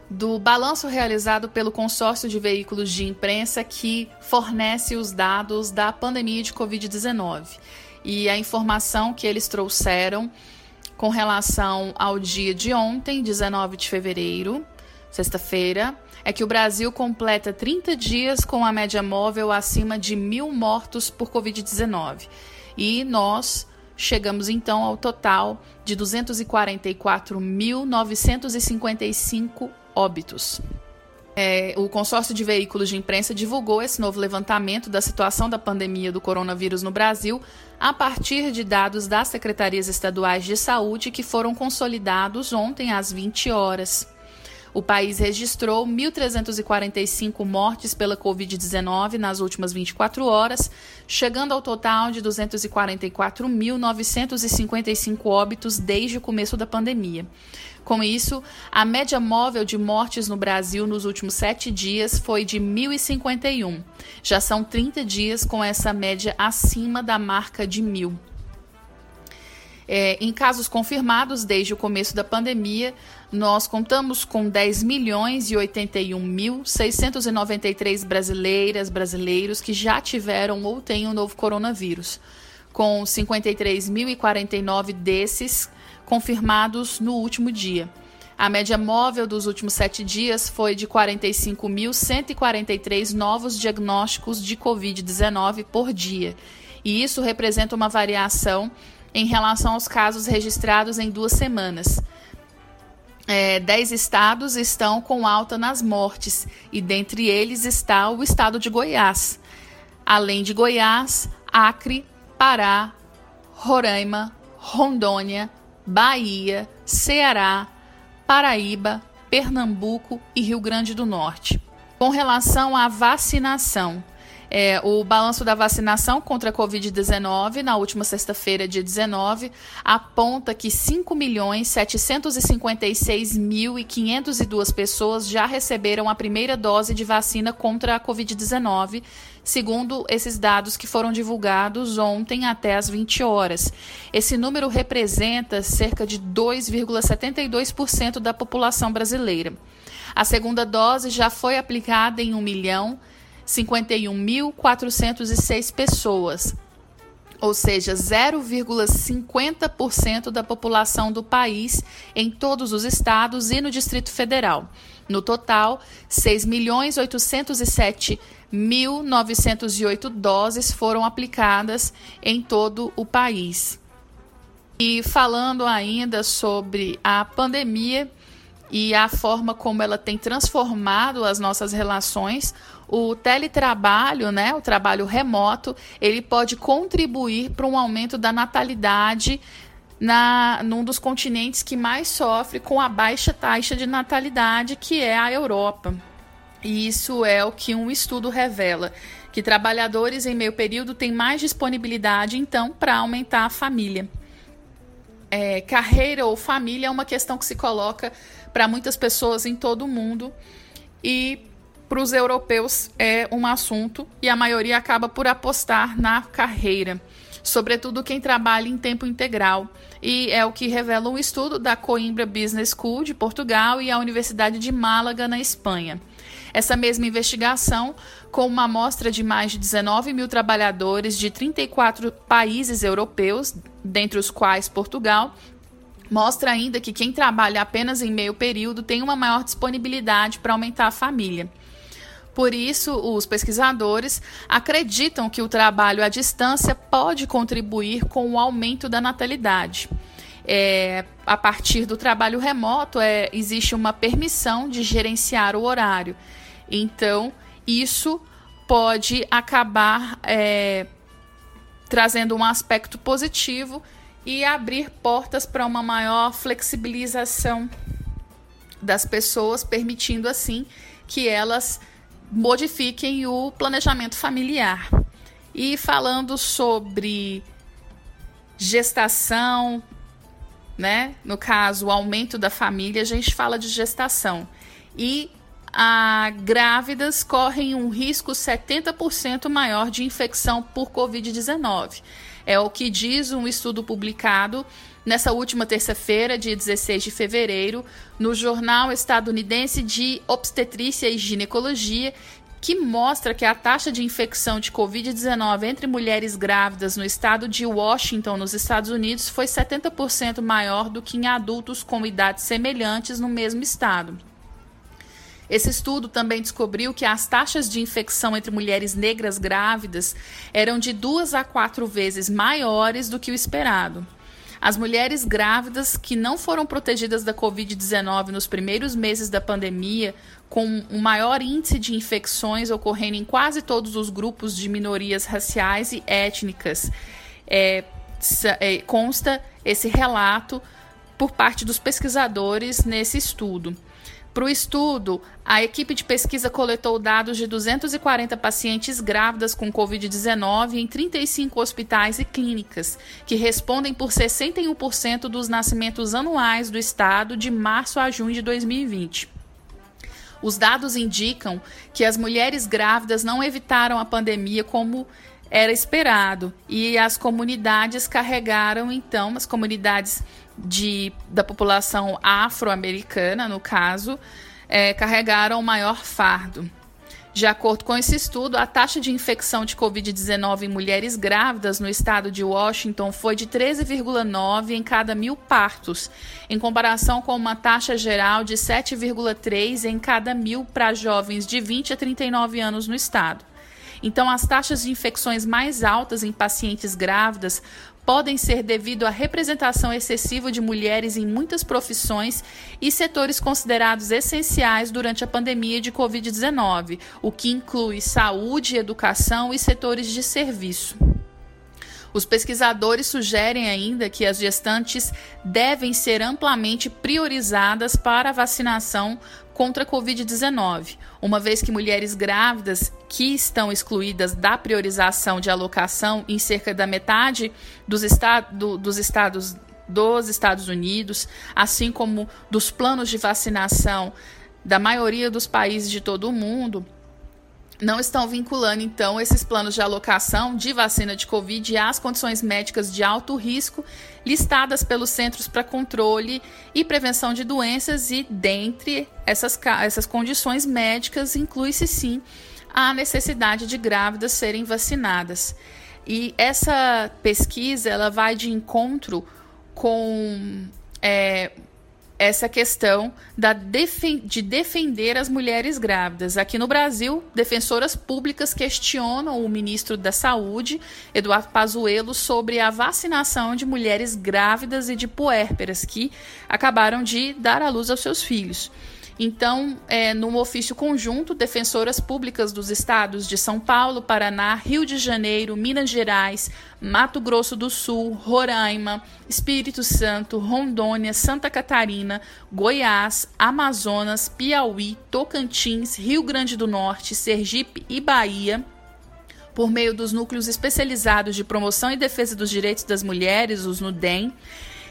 do balanço realizado pelo consórcio de veículos de imprensa que fornece os dados da pandemia de Covid-19. E a informação que eles trouxeram com relação ao dia de ontem, 19 de fevereiro, sexta-feira, é que o Brasil completa 30 dias com a média móvel acima de mil mortos por Covid-19. E nós chegamos então ao total de 244.955 óbitos. É, o consórcio de veículos de imprensa divulgou esse novo levantamento da situação da pandemia do coronavírus no Brasil a partir de dados das secretarias estaduais de saúde que foram consolidados ontem às 20 horas. O país registrou 1.345 mortes pela Covid-19 nas últimas 24 horas, chegando ao total de 244.955 óbitos desde o começo da pandemia. Com isso, a média móvel de mortes no Brasil nos últimos sete dias foi de 1.051. Já são 30 dias com essa média acima da marca de mil. É, em casos confirmados desde o começo da pandemia, nós contamos com 10 milhões e 81 mil 693 brasileiras, brasileiros que já tiveram ou têm o novo coronavírus, com 53.049 desses confirmados no último dia. A média móvel dos últimos sete dias foi de 45.143 novos diagnósticos de Covid-19 por dia, e isso representa uma variação em relação aos casos registrados em duas semanas. É, dez estados estão com alta nas mortes, e dentre eles está o estado de Goiás. Além de Goiás, Acre, Pará, Roraima, Rondônia, Bahia, Ceará, Paraíba, Pernambuco e Rio Grande do Norte. Com relação à vacinação, é, o balanço da vacinação contra a Covid-19 na última sexta-feira, dia 19, aponta que 5.756.502 pessoas já receberam a primeira dose de vacina contra a Covid-19, segundo esses dados que foram divulgados ontem até às 20 horas. Esse número representa cerca de 2,72% da população brasileira. A segunda dose já foi aplicada em 1 milhão 51.406 pessoas, ou seja, 0,50% da população do país em todos os estados e no Distrito Federal. No total, 6.807.908 doses foram aplicadas em todo o país. E falando ainda sobre a pandemia e a forma como ela tem transformado as nossas relações, o teletrabalho, né, o trabalho remoto, ele pode contribuir para um aumento da natalidade na num dos continentes que mais sofre com a baixa taxa de natalidade, que é a Europa. E isso é o que um estudo revela, que trabalhadores em meio período têm mais disponibilidade, então, para aumentar a família. É, carreira ou família é uma questão que se coloca para muitas pessoas em todo o mundo e para os europeus é um assunto e a maioria acaba por apostar na carreira, sobretudo quem trabalha em tempo integral. E é o que revela um estudo da Coimbra Business School de Portugal e a Universidade de Málaga, na Espanha. Essa mesma investigação, com uma amostra de mais de 19 mil trabalhadores de 34 países europeus, dentre os quais Portugal, mostra ainda que quem trabalha apenas em meio período tem uma maior disponibilidade para aumentar a família. Por isso, os pesquisadores acreditam que o trabalho à distância pode contribuir com o aumento da natalidade. É, a partir do trabalho remoto, é, existe uma permissão de gerenciar o horário. Então, isso pode acabar é, trazendo um aspecto positivo e abrir portas para uma maior flexibilização das pessoas, permitindo assim que elas modifiquem o planejamento familiar. E falando sobre gestação, né? No caso, o aumento da família, a gente fala de gestação. E a, grávidas correm um risco 70% maior de infecção por Covid-19. É o que diz um estudo publicado nessa última terça-feira, dia 16 de fevereiro, no Jornal Estadunidense de Obstetrícia e Ginecologia, que mostra que a taxa de infecção de Covid-19 entre mulheres grávidas no estado de Washington, nos Estados Unidos, foi 70% maior do que em adultos com idades semelhantes no mesmo estado. Esse estudo também descobriu que as taxas de infecção entre mulheres negras grávidas eram de duas a quatro vezes maiores do que o esperado. As mulheres grávidas que não foram protegidas da Covid-19 nos primeiros meses da pandemia, com um maior índice de infecções ocorrendo em quase todos os grupos de minorias raciais e étnicas, é, é, consta esse relato por parte dos pesquisadores nesse estudo. Para o estudo, a equipe de pesquisa coletou dados de 240 pacientes grávidas com Covid-19 em 35 hospitais e clínicas, que respondem por 61% dos nascimentos anuais do estado de março a junho de 2020. Os dados indicam que as mulheres grávidas não evitaram a pandemia como era esperado e as comunidades carregaram então as comunidades de, da população afro-americana, no caso, é, carregaram o maior fardo. De acordo com esse estudo, a taxa de infecção de Covid-19 em mulheres grávidas no estado de Washington foi de 13,9 em cada mil partos, em comparação com uma taxa geral de 7,3 em cada mil para jovens de 20 a 39 anos no estado. Então, as taxas de infecções mais altas em pacientes grávidas podem ser devido à representação excessiva de mulheres em muitas profissões e setores considerados essenciais durante a pandemia de Covid-19, o que inclui saúde, educação e setores de serviço. Os pesquisadores sugerem ainda que as gestantes devem ser amplamente priorizadas para a vacinação contra a Covid-19, uma vez que mulheres grávidas que estão excluídas da priorização de alocação em cerca da metade dos, dos estados dos Estados Unidos, assim como dos planos de vacinação da maioria dos países de todo o mundo, não estão vinculando, então, esses planos de alocação de vacina de Covid às condições médicas de alto risco listadas pelos Centros para Controle e Prevenção de Doenças, e dentre essas, essas condições médicas, inclui-se sim a necessidade de grávidas serem vacinadas. E essa pesquisa ela vai de encontro com é, essa questão da defen de defender as mulheres grávidas. Aqui no Brasil, defensoras públicas questionam o ministro da Saúde, Eduardo Pazuello, sobre a vacinação de mulheres grávidas e de puérperas que acabaram de dar à luz aos seus filhos. Então, é, num ofício conjunto, defensoras públicas dos estados de São Paulo, Paraná, Rio de Janeiro, Minas Gerais, Mato Grosso do Sul, Roraima, Espírito Santo, Rondônia, Santa Catarina, Goiás, Amazonas, Piauí, Tocantins, Rio Grande do Norte, Sergipe e Bahia por meio dos núcleos especializados de promoção e defesa dos direitos das mulheres, os NUDEM,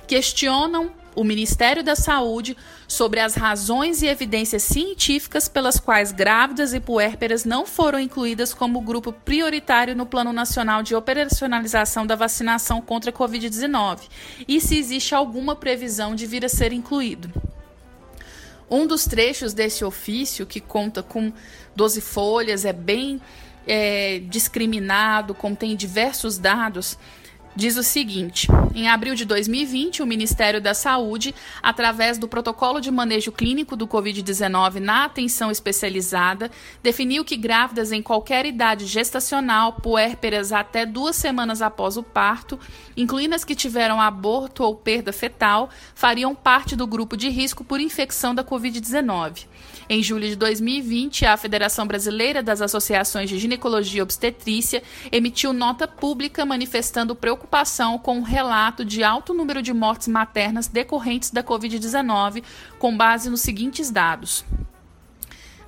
questionam o Ministério da Saúde sobre as razões e evidências científicas pelas quais grávidas e puérperas não foram incluídas como grupo prioritário no Plano Nacional de Operacionalização da Vacinação contra a Covid-19 e se existe alguma previsão de vir a ser incluído. Um dos trechos desse ofício, que conta com 12 folhas, é bem é, discriminado, contém diversos dados, diz o seguinte: em abril de 2020, o Ministério da Saúde, através do Protocolo de Manejo Clínico do Covid-19 na atenção especializada, definiu que grávidas em qualquer idade gestacional, puérperas até duas semanas após o parto, incluindo as que tiveram aborto ou perda fetal, fariam parte do grupo de risco por infecção da Covid-19. Em julho de 2020, a Federação Brasileira das Associações de Ginecologia e Obstetrícia emitiu nota pública manifestando preocupação com o relato de alto número de mortes maternas decorrentes da Covid-19, com base nos seguintes dados.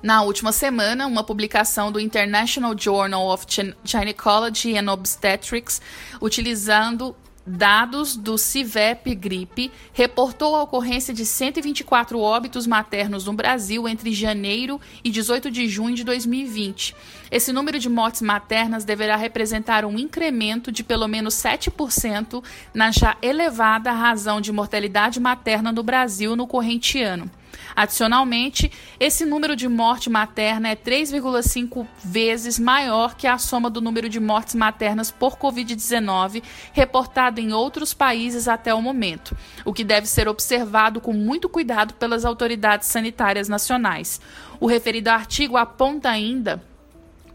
Na última semana, uma publicação do International Journal of Gynecology and Obstetrics, utilizando Dados do CIVEP Gripe reportou a ocorrência de 124 óbitos maternos no Brasil entre janeiro e 18 de junho de 2020. Esse número de mortes maternas deverá representar um incremento de pelo menos 7% na já elevada razão de mortalidade materna no Brasil no corrente ano. Adicionalmente, esse número de morte materna é 3,5 vezes maior que a soma do número de mortes maternas por Covid-19 reportado em outros países até o momento, o que deve ser observado com muito cuidado pelas autoridades sanitárias nacionais. O referido artigo aponta ainda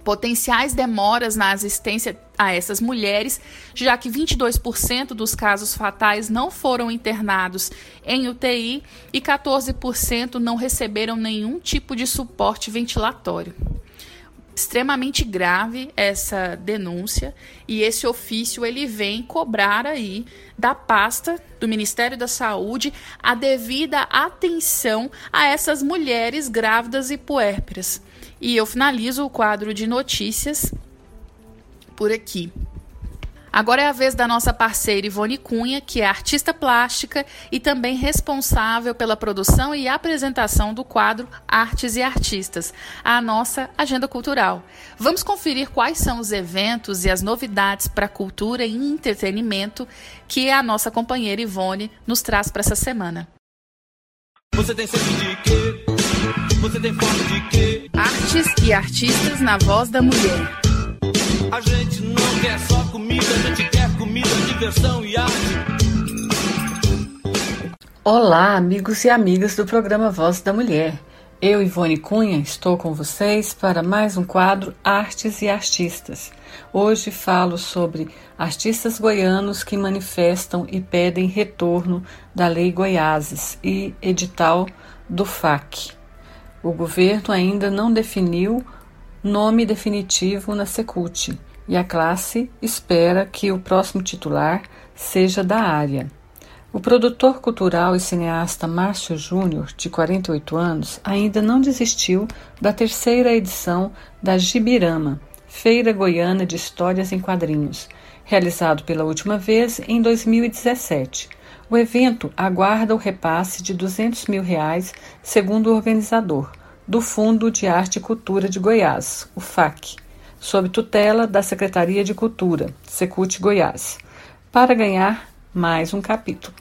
potenciais demoras na assistência a essas mulheres, já que 22% dos casos fatais não foram internados em UTI e 14% não receberam nenhum tipo de suporte ventilatório. Extremamente grave essa denúncia e esse ofício ele vem cobrar aí da pasta do Ministério da Saúde a devida atenção a essas mulheres grávidas e puérperas. E eu finalizo o quadro de notícias por aqui. Agora é a vez da nossa parceira Ivone Cunha, que é artista plástica e também responsável pela produção e apresentação do quadro Artes e Artistas, a nossa agenda cultural. Vamos conferir quais são os eventos e as novidades para cultura e entretenimento que a nossa companheira Ivone nos traz para essa semana. Você tem sede de quê? Você tem fome de quê? Artes e artistas na voz da mulher. A gente não quer só comida, a gente quer comida, diversão e arte. Olá, amigos e amigas do programa Voz da Mulher. Eu, Ivone Cunha, estou com vocês para mais um quadro Artes e Artistas. Hoje falo sobre artistas goianos que manifestam e pedem retorno da Lei Goiáses e edital do FAC. O governo ainda não definiu nome definitivo na Secult e a classe espera que o próximo titular seja da área. O produtor cultural e cineasta Márcio Júnior, de 48 anos, ainda não desistiu da terceira edição da Gibirama, Feira Goiana de Histórias em Quadrinhos, realizado pela última vez em 2017. O evento aguarda o repasse de 200 mil reais, segundo o organizador, do Fundo de Arte e Cultura de Goiás, o FAC, sob tutela da Secretaria de Cultura, Secult Goiás, para ganhar mais um capítulo.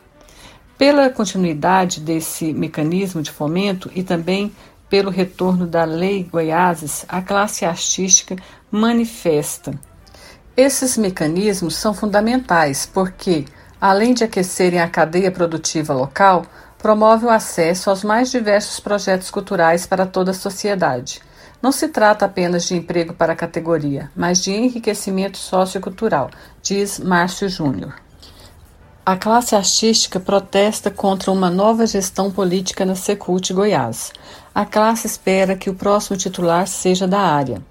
Pela continuidade desse mecanismo de fomento e também pelo retorno da Lei Goiáses, a classe artística manifesta. Esses mecanismos são fundamentais porque além de aquecerem a cadeia produtiva local, promove o acesso aos mais diversos projetos culturais para toda a sociedade. Não se trata apenas de emprego para a categoria, mas de enriquecimento sociocultural, diz Márcio Júnior. A classe artística protesta contra uma nova gestão política na Secult Goiás. A classe espera que o próximo titular seja da área.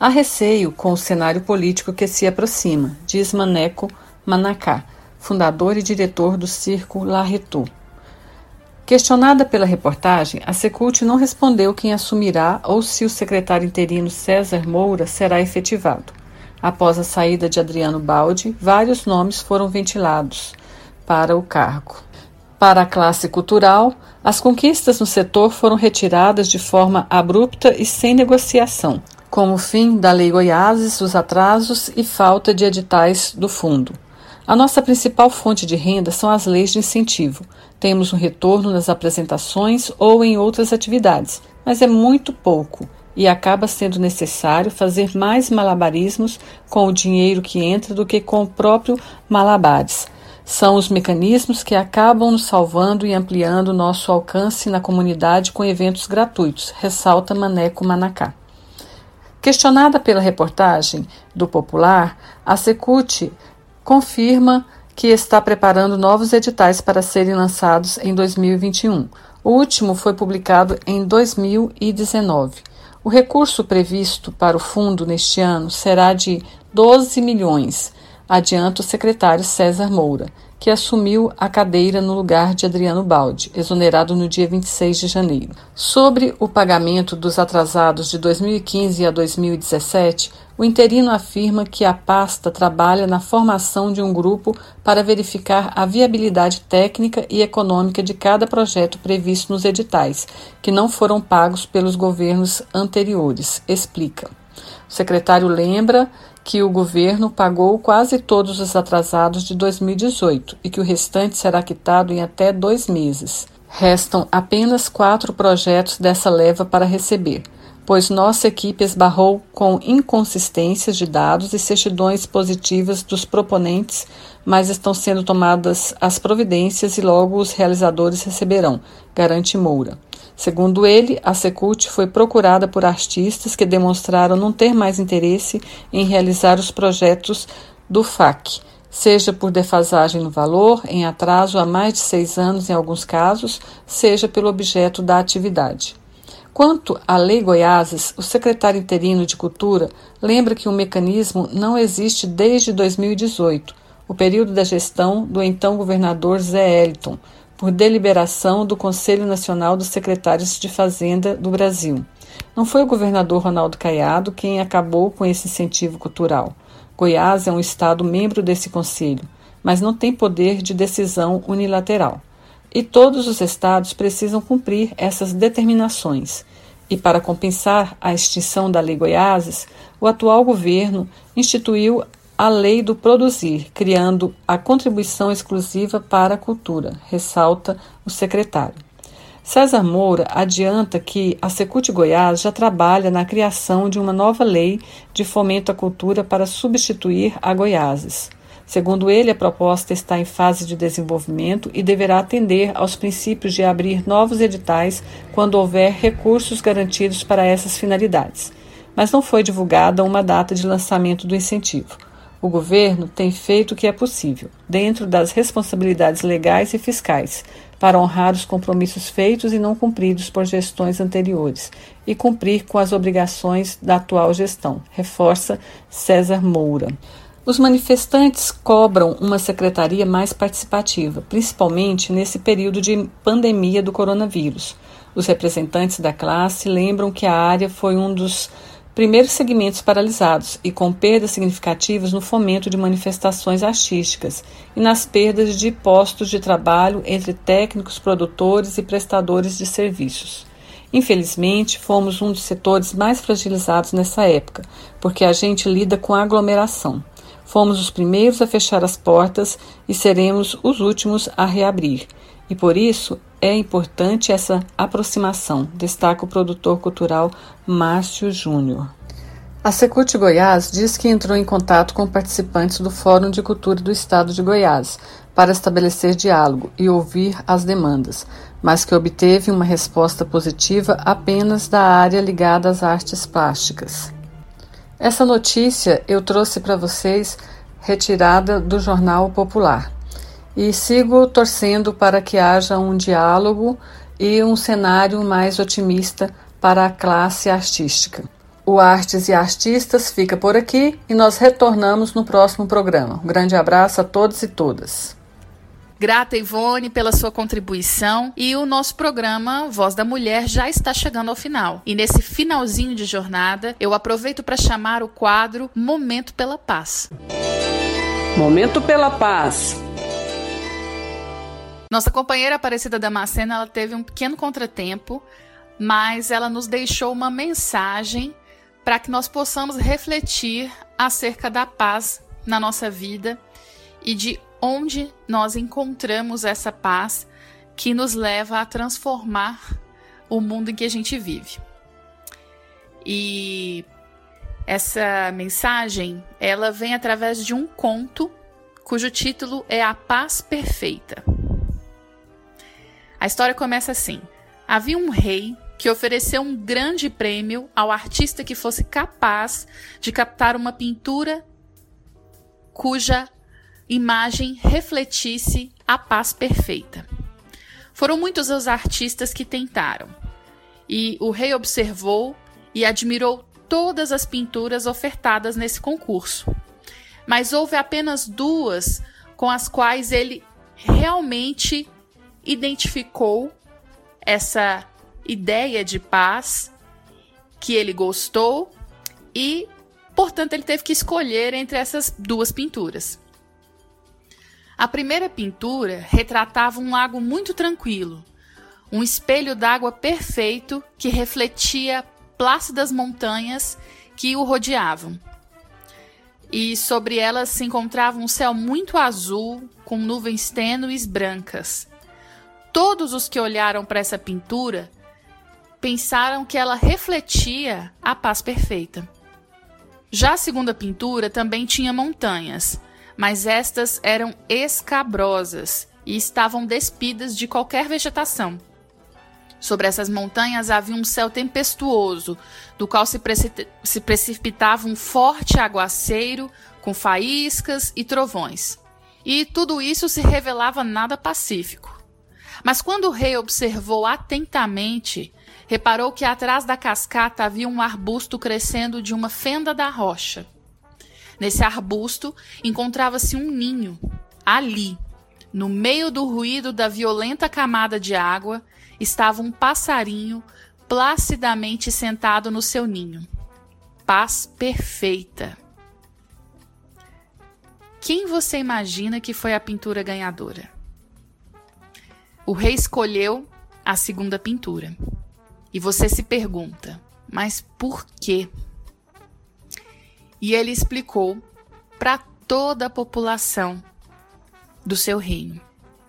Há receio com o cenário político que se aproxima, diz Maneco Manacá, fundador e diretor do Circo Larretu. Questionada pela reportagem, a Secult não respondeu quem assumirá ou se o secretário interino César Moura será efetivado. Após a saída de Adriano Baldi, vários nomes foram ventilados para o cargo. Para a classe cultural, as conquistas no setor foram retiradas de forma abrupta e sem negociação, como o fim da Lei Goiáses, os atrasos e falta de editais do fundo. A nossa principal fonte de renda são as leis de incentivo. Temos um retorno nas apresentações ou em outras atividades, mas é muito pouco e acaba sendo necessário fazer mais malabarismos com o dinheiro que entra do que com o próprio malabares. São os mecanismos que acabam nos salvando e ampliando nosso alcance na comunidade com eventos gratuitos, ressalta Maneco Manacá. Questionada pela reportagem do Popular, a Secult confirma que está preparando novos editais para serem lançados em 2021. O último foi publicado em 2019. O recurso previsto para o fundo neste ano será de 12 milhões, adianta o secretário César Moura que assumiu a cadeira no lugar de Adriano Baldi, exonerado no dia 26 de janeiro. Sobre o pagamento dos atrasados de 2015 a 2017, o interino afirma que a pasta trabalha na formação de um grupo para verificar a viabilidade técnica e econômica de cada projeto previsto nos editais, que não foram pagos pelos governos anteriores, explica. O secretário lembra que o governo pagou quase todos os atrasados de 2018 e que o restante será quitado em até dois meses. Restam apenas quatro projetos dessa leva para receber, pois nossa equipe esbarrou com inconsistências de dados e certidões positivas dos proponentes, mas estão sendo tomadas as providências e logo os realizadores receberão, garante Moura. Segundo ele, a Secult foi procurada por artistas que demonstraram não ter mais interesse em realizar os projetos do FAC seja por defasagem no valor, em atraso há mais de seis anos em alguns casos, seja pelo objeto da atividade. Quanto à Lei Goiáses, o secretário interino de Cultura lembra que o mecanismo não existe desde 2018, o período da gestão do então governador Zé Eliton, por deliberação do Conselho Nacional dos Secretários de Fazenda do Brasil. Não foi o governador Ronaldo Caiado quem acabou com esse incentivo cultural. Goiás é um estado membro desse conselho, mas não tem poder de decisão unilateral. E todos os estados precisam cumprir essas determinações. E para compensar a extinção da Lei Goiáses, o atual governo instituiu a Lei do Produzir, criando a contribuição exclusiva para a cultura, ressalta o secretário. César Moura adianta que a Secult Goiás já trabalha na criação de uma nova lei de fomento à cultura para substituir a Goiáses. Segundo ele, a proposta está em fase de desenvolvimento e deverá atender aos princípios de abrir novos editais quando houver recursos garantidos para essas finalidades. Mas não foi divulgada uma data de lançamento do incentivo. O governo tem feito o que é possível, dentro das responsabilidades legais e fiscais, para honrar os compromissos feitos e não cumpridos por gestões anteriores e cumprir com as obrigações da atual gestão, reforça César Moura. Os manifestantes cobram uma secretaria mais participativa, principalmente nesse período de pandemia do coronavírus. Os representantes da classe lembram que a área foi um dos primeiros segmentos paralisados e com perdas significativas no fomento de manifestações artísticas e nas perdas de postos de trabalho entre técnicos, produtores e prestadores de serviços. Infelizmente, fomos um dos setores mais fragilizados nessa época, porque a gente lida com aglomeração. Fomos os primeiros a fechar as portas e seremos os últimos a reabrir. E por isso é importante essa aproximação, destaca o produtor cultural Márcio Júnior. A Secult Goiás diz que entrou em contato com participantes do Fórum de Cultura do Estado de Goiás para estabelecer diálogo e ouvir as demandas, mas que obteve uma resposta positiva apenas da área ligada às artes plásticas. Essa notícia eu trouxe para vocês retirada do Jornal Popular e sigo torcendo para que haja um diálogo e um cenário mais otimista para a classe artística. O Artes e Artistas fica por aqui e nós retornamos no próximo programa. Um grande abraço a todos e todas. Grata, Ivone, pela sua contribuição. E o nosso programa Voz da Mulher já está chegando ao final. E nesse finalzinho de jornada, eu aproveito para chamar o quadro Momento pela Paz. Momento pela Paz. Nossa companheira Aparecida Damascena, ela teve um pequeno contratempo, mas ela nos deixou uma mensagem para que nós possamos refletir acerca da paz na nossa vida e de onde nós encontramos essa paz que nos leva a transformar o mundo em que a gente vive. E essa mensagem, ela vem através de um conto cujo título é A Paz Perfeita. A história começa assim: Havia um rei que ofereceu um grande prêmio ao artista que fosse capaz de captar uma pintura cuja imagem refletisse a paz perfeita. Foram muitos os artistas que tentaram, e o rei observou e admirou todas as pinturas ofertadas nesse concurso. Mas houve apenas duas com as quais ele realmente identificou essa ideia de paz que ele gostou e, portanto, ele teve que escolher entre essas duas pinturas. A primeira pintura retratava um lago muito tranquilo, um espelho d'água perfeito que refletia plácidas montanhas que o rodeavam. E sobre elas se encontrava um céu muito azul com nuvens tênues brancas. Todos os que olharam para essa pintura pensaram que ela refletia a paz perfeita. Já a segunda pintura também tinha montanhas, mas estas eram escabrosas e estavam despidas de qualquer vegetação. Sobre essas montanhas havia um céu tempestuoso, do qual se, se precipitava um forte aguaceiro com faíscas e trovões. E tudo isso se revelava nada pacífico. Mas quando o rei observou atentamente, reparou que atrás da cascata havia um arbusto crescendo de uma fenda da rocha. Nesse arbusto encontrava-se um ninho. Ali, no meio do ruído da violenta camada de água, estava um passarinho placidamente sentado no seu ninho. Paz perfeita. Quem você imagina que foi a pintura ganhadora? O rei escolheu a segunda pintura. E você se pergunta, mas por quê? E ele explicou para toda a população do seu reino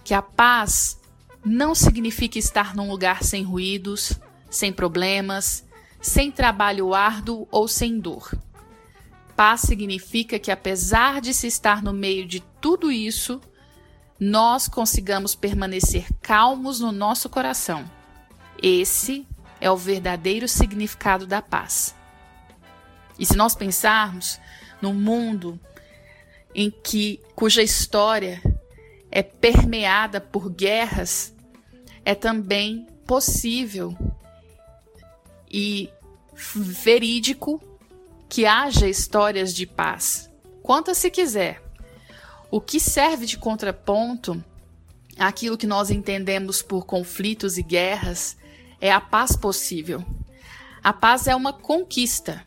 que a paz não significa estar num lugar sem ruídos, sem problemas, sem trabalho árduo ou sem dor. Paz significa que, apesar de se estar no meio de tudo isso, nós consigamos permanecer calmos no nosso coração. Esse é o verdadeiro significado da paz. E se nós pensarmos num mundo em que cuja história é permeada por guerras, é também possível e verídico que haja histórias de paz, quantas se quiser. O que serve de contraponto àquilo que nós entendemos por conflitos e guerras é a paz possível. A paz é uma conquista.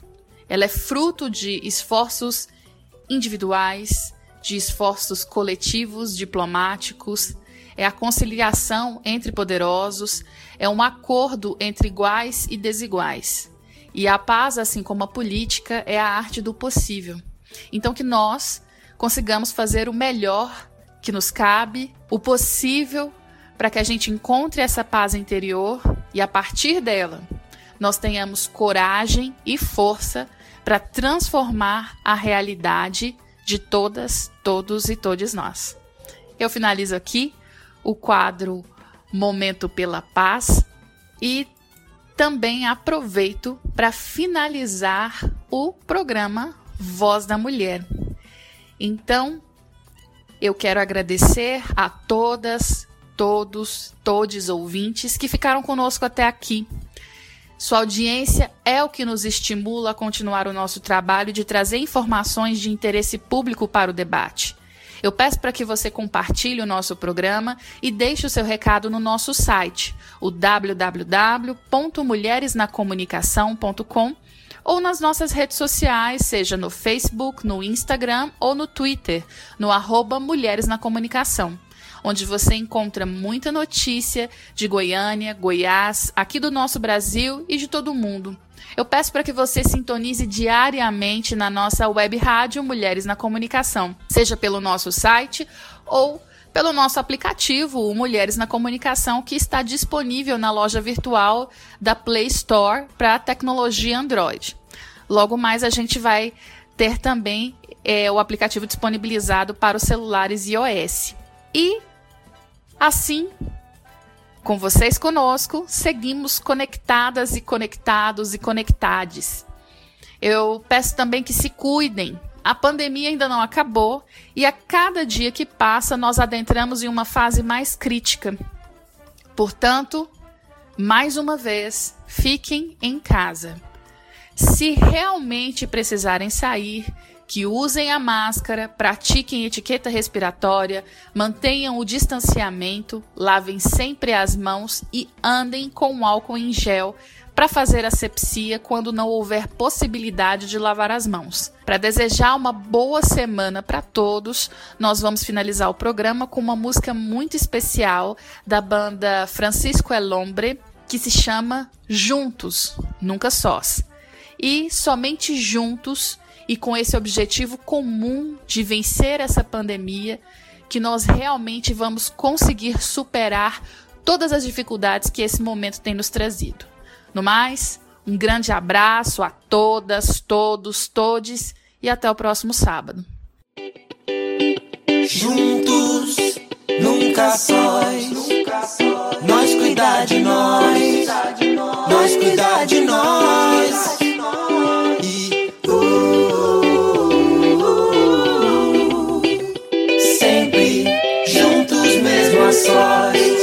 Ela é fruto de esforços individuais, de esforços coletivos, diplomáticos, é a conciliação entre poderosos, é um acordo entre iguais e desiguais. E a paz, assim como a política, é a arte do possível. Então, que nós consigamos fazer o melhor que nos cabe, o possível, para que a gente encontre essa paz interior e, a partir dela, nós tenhamos coragem e força para transformar a realidade de todas, todos e todes nós. Eu finalizo aqui o quadro Momento pela Paz e também aproveito para finalizar o programa Voz da Mulher. Então, eu quero agradecer a todas, todos, todos ouvintes que ficaram conosco até aqui. Sua audiência é o que nos estimula a continuar o nosso trabalho de trazer informações de interesse público para o debate. Eu peço para que você compartilhe o nosso programa e deixe o seu recado no nosso site, o www.mulheresnacomunicação.com ou nas nossas redes sociais, seja no Facebook, no Instagram ou no Twitter, no arroba Mulheres na Comunicação onde você encontra muita notícia de Goiânia, Goiás, aqui do nosso Brasil e de todo o mundo. Eu peço para que você sintonize diariamente na nossa web rádio Mulheres na Comunicação, seja pelo nosso site ou pelo nosso aplicativo Mulheres na Comunicação, que está disponível na loja virtual da Play Store para tecnologia Android. Logo mais a gente vai ter também é, o aplicativo disponibilizado para os celulares iOS. E assim com vocês conosco, seguimos conectadas e conectados e conectades. Eu peço também que se cuidem. A pandemia ainda não acabou e a cada dia que passa nós adentramos em uma fase mais crítica. Portanto, mais uma vez, fiquem em casa. Se realmente precisarem sair, que usem a máscara, pratiquem etiqueta respiratória, mantenham o distanciamento, lavem sempre as mãos e andem com álcool em gel para fazer asepsia quando não houver possibilidade de lavar as mãos. Para desejar uma boa semana para todos, nós vamos finalizar o programa com uma música muito especial da banda Francisco Elombre, que se chama Juntos, Nunca Sós. E somente juntos e com esse objetivo comum de vencer essa pandemia, que nós realmente vamos conseguir superar todas as dificuldades que esse momento tem nos trazido. No mais, um grande abraço a todas, todos, todes e até o próximo sábado. Juntos, nunca sós. Nós cuidar de nós. Nós cuidar de nós. Mesmo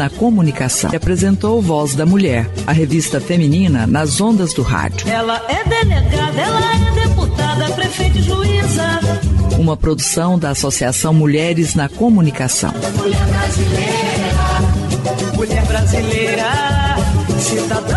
na Comunicação. Apresentou Voz da Mulher, a revista feminina nas ondas do rádio. Ela é delegada, ela é deputada, prefeita e juíza. Uma produção da Associação Mulheres na Comunicação. Mulher brasileira, mulher brasileira, cidadã.